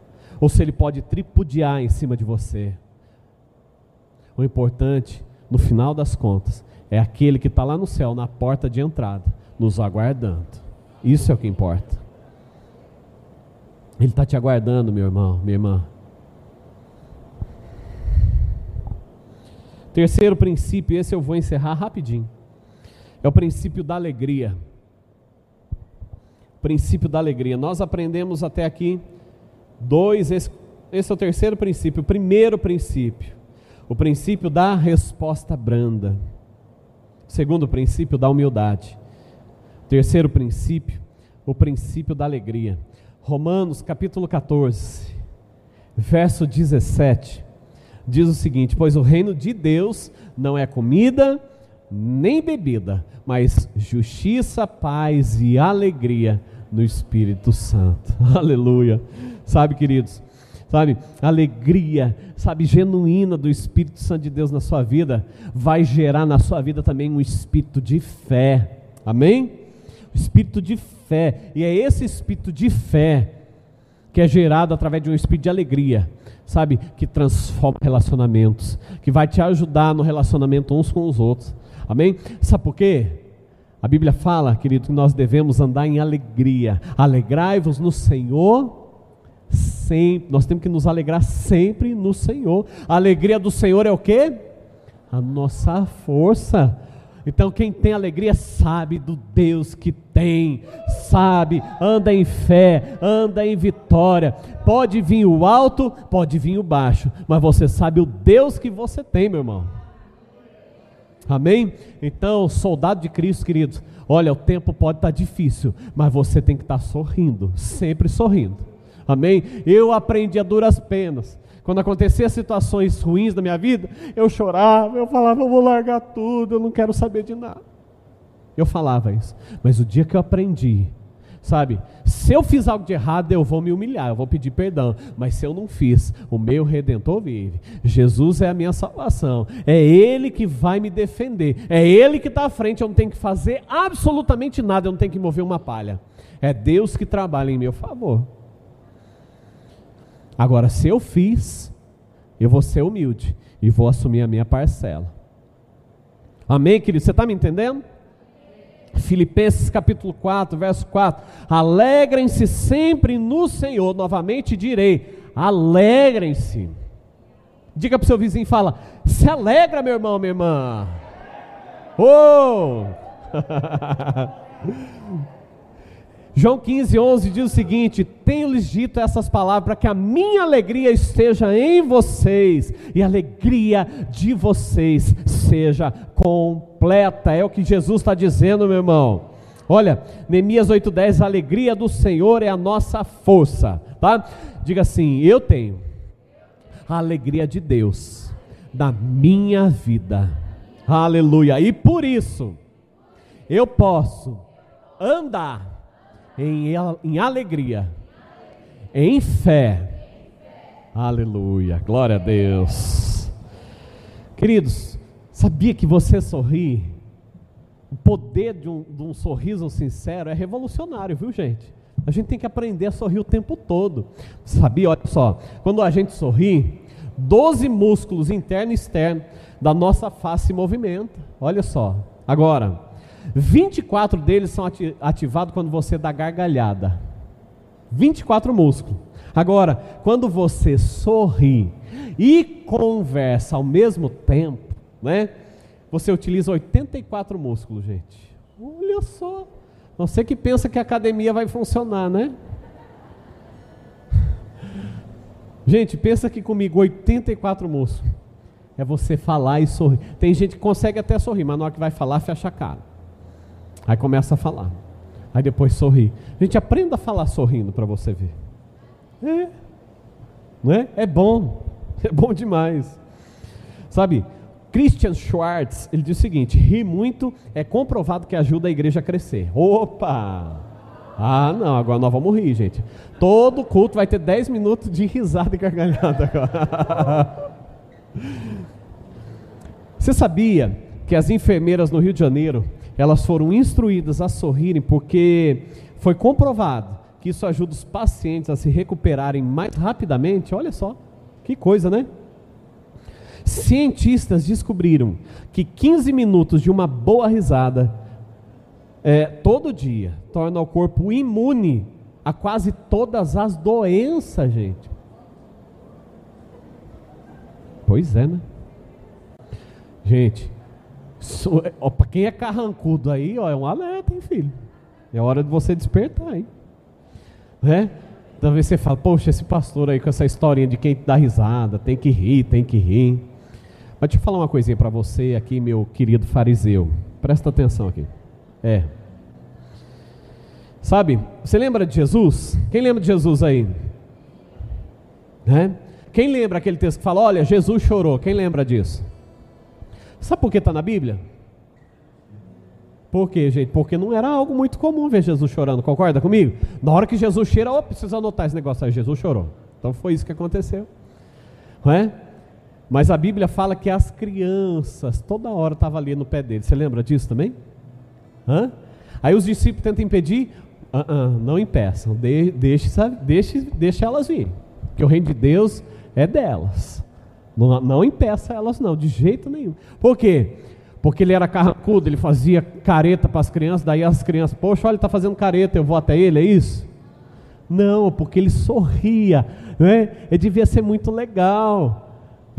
Ou se ele pode tripudiar em cima de você. O importante, no final das contas, é aquele que está lá no céu, na porta de entrada, nos aguardando. Isso é o que importa. Ele está te aguardando, meu irmão, minha irmã. Terceiro princípio, esse eu vou encerrar rapidinho. É o princípio da alegria. Princípio da alegria. Nós aprendemos até aqui dois, esse, esse é o terceiro princípio. O primeiro princípio, o princípio da resposta branda. Segundo princípio da humildade. Terceiro princípio, o princípio da alegria. Romanos capítulo 14, verso 17, diz o seguinte: Pois o reino de Deus não é comida nem bebida, mas justiça, paz e alegria no Espírito Santo. [LAUGHS] Aleluia. Sabe, queridos, sabe, alegria, sabe, genuína do Espírito Santo de Deus na sua vida, vai gerar na sua vida também um espírito de fé. Amém? Espírito de fé. E é esse espírito de fé que é gerado através de um espírito de alegria, sabe, que transforma relacionamentos, que vai te ajudar no relacionamento uns com os outros. Amém? Sabe por quê? A Bíblia fala, querido, que nós devemos andar em alegria. Alegrai-vos no Senhor sempre, nós temos que nos alegrar sempre no Senhor. A alegria do Senhor é o que? A nossa força. Então, quem tem alegria sabe do Deus que tem, sabe, anda em fé, anda em vitória. Pode vir o alto, pode vir o baixo, mas você sabe o Deus que você tem, meu irmão. Amém? Então, soldado de Cristo, queridos, olha, o tempo pode estar difícil, mas você tem que estar sorrindo, sempre sorrindo. Amém? Eu aprendi a duras penas. Quando acontecia situações ruins na minha vida, eu chorava, eu falava, eu vou largar tudo, eu não quero saber de nada. Eu falava isso. Mas o dia que eu aprendi, Sabe? Se eu fiz algo de errado, eu vou me humilhar, eu vou pedir perdão. Mas se eu não fiz, o meu redentor vive. Jesus é a minha salvação. É Ele que vai me defender. É Ele que está à frente. Eu não tenho que fazer absolutamente nada. Eu não tenho que mover uma palha. É Deus que trabalha em meu favor. Agora, se eu fiz, eu vou ser humilde e vou assumir a minha parcela. Amém, querido? Você está me entendendo? Filipenses capítulo 4, verso 4. Alegrem-se sempre no Senhor. Novamente direi: alegrem-se. Diga para o seu vizinho, fala: se alegra, meu irmão, minha irmã. Oh! [LAUGHS] João 15, 11 diz o seguinte: Tenho-lhes dito essas palavras para que a minha alegria esteja em vocês e a alegria de vocês seja completa. É o que Jesus está dizendo, meu irmão. Olha, Neemias 8,10: A alegria do Senhor é a nossa força, tá? Diga assim: Eu tenho a alegria de Deus na minha vida, aleluia, e por isso eu posso andar em, em alegria, em fé. Aleluia, glória a Deus. Queridos, sabia que você sorrir, o poder de um, de um sorriso sincero é revolucionário, viu gente? A gente tem que aprender a sorrir o tempo todo. Sabia? Olha só, quando a gente sorri, 12 músculos interno e externo da nossa face se movimentam. Olha só. Agora, 24 deles são ativados quando você dá gargalhada. 24 músculos. Agora, quando você sorri e conversa ao mesmo tempo, né? Você utiliza 84 músculos, gente. Olha só. Você que pensa que a academia vai funcionar, né? Gente, pensa aqui comigo, 84 músculos. É você falar e sorrir. Tem gente que consegue até sorrir, mas na hora que vai falar, fecha a cara. Aí começa a falar. Aí depois sorri. Gente, aprenda a falar sorrindo para você ver. É. Não é? É bom. [LAUGHS] É bom demais. Sabe, Christian Schwartz, ele diz o seguinte: rir muito é comprovado que ajuda a igreja a crescer. Opa! Ah, não, agora nós vamos rir, gente. Todo culto vai ter 10 minutos de risada e gargalhada agora. [LAUGHS] Você sabia que as enfermeiras no Rio de Janeiro elas foram instruídas a sorrirem porque foi comprovado que isso ajuda os pacientes a se recuperarem mais rapidamente. Olha só, que coisa, né? Cientistas descobriram que 15 minutos de uma boa risada é, todo dia torna o corpo imune a quase todas as doenças, gente. Pois é, né? Gente, para quem é carrancudo aí, ó, é um alerta, hein, filho? É hora de você despertar, hein? Né? Talvez você fale, poxa, esse pastor aí com essa historinha de quem dá risada, tem que rir, tem que rir. Mas deixa eu falar uma coisinha para você aqui, meu querido fariseu. Presta atenção aqui. É. Sabe, você lembra de Jesus? Quem lembra de Jesus aí? Né? Quem lembra aquele texto que fala, olha, Jesus chorou? Quem lembra disso? Sabe por que está na Bíblia? Por quê, gente? Porque não era algo muito comum ver Jesus chorando, concorda comigo? Na hora que Jesus cheira, oh, precisa anotar esse negócio aí, Jesus chorou. Então foi isso que aconteceu. Não é? Mas a Bíblia fala que as crianças toda hora estavam ali no pé dele. Você lembra disso também? Hã? Aí os discípulos tentam impedir. Uh -uh, não impeçam, de, deixe? Deixe, deixe elas virem. Porque o reino de Deus é delas. Não, não impeça elas, não, de jeito nenhum. Por quê? Porque ele era carrancudo, ele fazia careta para as crianças, daí as crianças, poxa, olha, ele está fazendo careta, eu vou até ele, é isso? Não, porque ele sorria, né? Ele devia ser muito legal.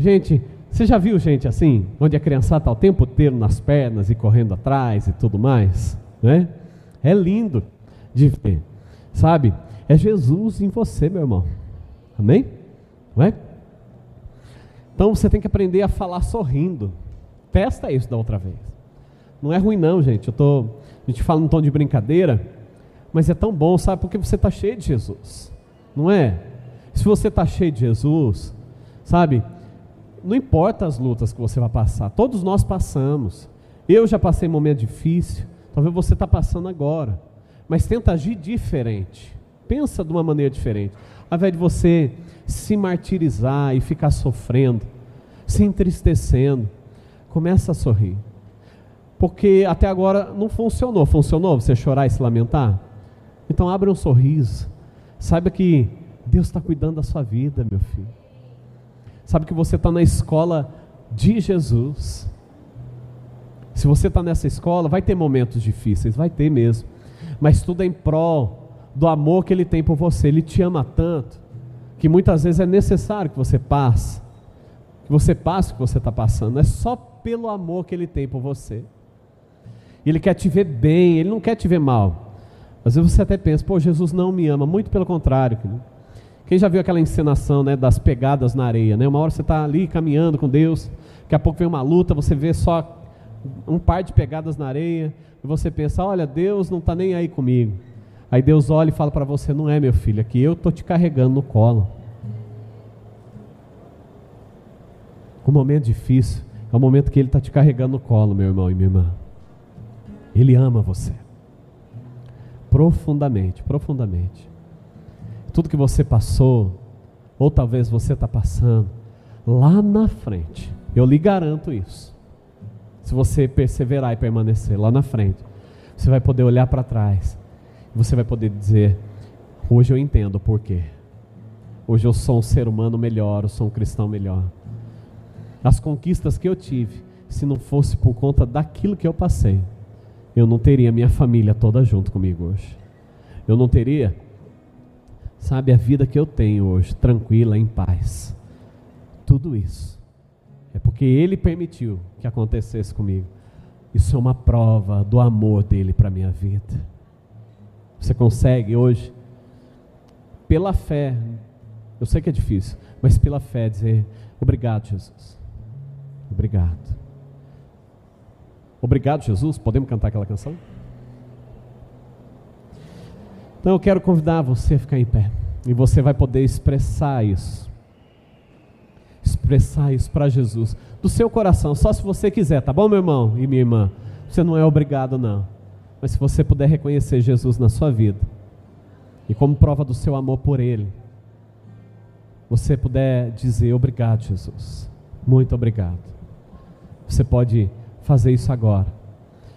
Gente, você já viu gente assim, onde a criança está o tempo inteiro nas pernas e correndo atrás e tudo mais? Né? É lindo de ver, sabe? É Jesus em você, meu irmão. Amém? Não é? Então você tem que aprender a falar sorrindo. Testa isso da outra vez. Não é ruim não, gente. Eu tô, a gente fala num tom de brincadeira, mas é tão bom, sabe? Porque você está cheio de Jesus. Não é? Se você está cheio de Jesus, sabe? Não importa as lutas que você vai passar. Todos nós passamos. Eu já passei um momento difícil. Talvez você está passando agora. mas tenta agir diferente. Pensa de uma maneira diferente. Ao invés de você se martirizar e ficar sofrendo, se entristecendo, começa a sorrir. Porque até agora não funcionou. Funcionou você chorar e se lamentar? Então abre um sorriso. Saiba que Deus está cuidando da sua vida, meu filho. Sabe que você está na escola de Jesus. Se você está nessa escola, vai ter momentos difíceis, vai ter mesmo. Mas tudo é em prol do amor que Ele tem por você. Ele te ama tanto que muitas vezes é necessário que você passe, que você passe o que você está passando. É só pelo amor que Ele tem por você. Ele quer te ver bem, Ele não quer te ver mal. Às vezes você até pensa, pô, Jesus não me ama. Muito pelo contrário. Quem já viu aquela encenação né, das pegadas na areia? Né? Uma hora você está ali caminhando com Deus, daqui a pouco vem uma luta, você vê só um par de pegadas na areia, e você pensa, olha, Deus não está nem aí comigo. Aí Deus olha e fala para você: Não é meu filho, aqui eu estou te carregando no colo. O momento difícil é o momento que Ele está te carregando no colo, meu irmão e minha irmã. Ele ama você. Profundamente, profundamente. Tudo que você passou, ou talvez você está passando, lá na frente, eu lhe garanto isso. Se você perseverar e permanecer lá na frente, você vai poder olhar para trás você vai poder dizer: hoje eu entendo o porquê. Hoje eu sou um ser humano melhor, eu sou um cristão melhor. As conquistas que eu tive, se não fosse por conta daquilo que eu passei, eu não teria minha família toda junto comigo hoje. Eu não teria, sabe, a vida que eu tenho hoje, tranquila, em paz. Tudo isso é porque Ele permitiu que acontecesse comigo. Isso é uma prova do amor dele para a minha vida. Você consegue hoje, pela fé, eu sei que é difícil, mas pela fé dizer: Obrigado, Jesus. Obrigado. Obrigado, Jesus. Podemos cantar aquela canção? Então eu quero convidar você a ficar em pé. E você vai poder expressar isso. Expressar isso para Jesus. Do seu coração, só se você quiser, tá bom, meu irmão e minha irmã? Você não é obrigado, não. Mas se você puder reconhecer Jesus na sua vida, e como prova do seu amor por Ele, você puder dizer obrigado, Jesus. Muito obrigado. Você pode fazer isso agora.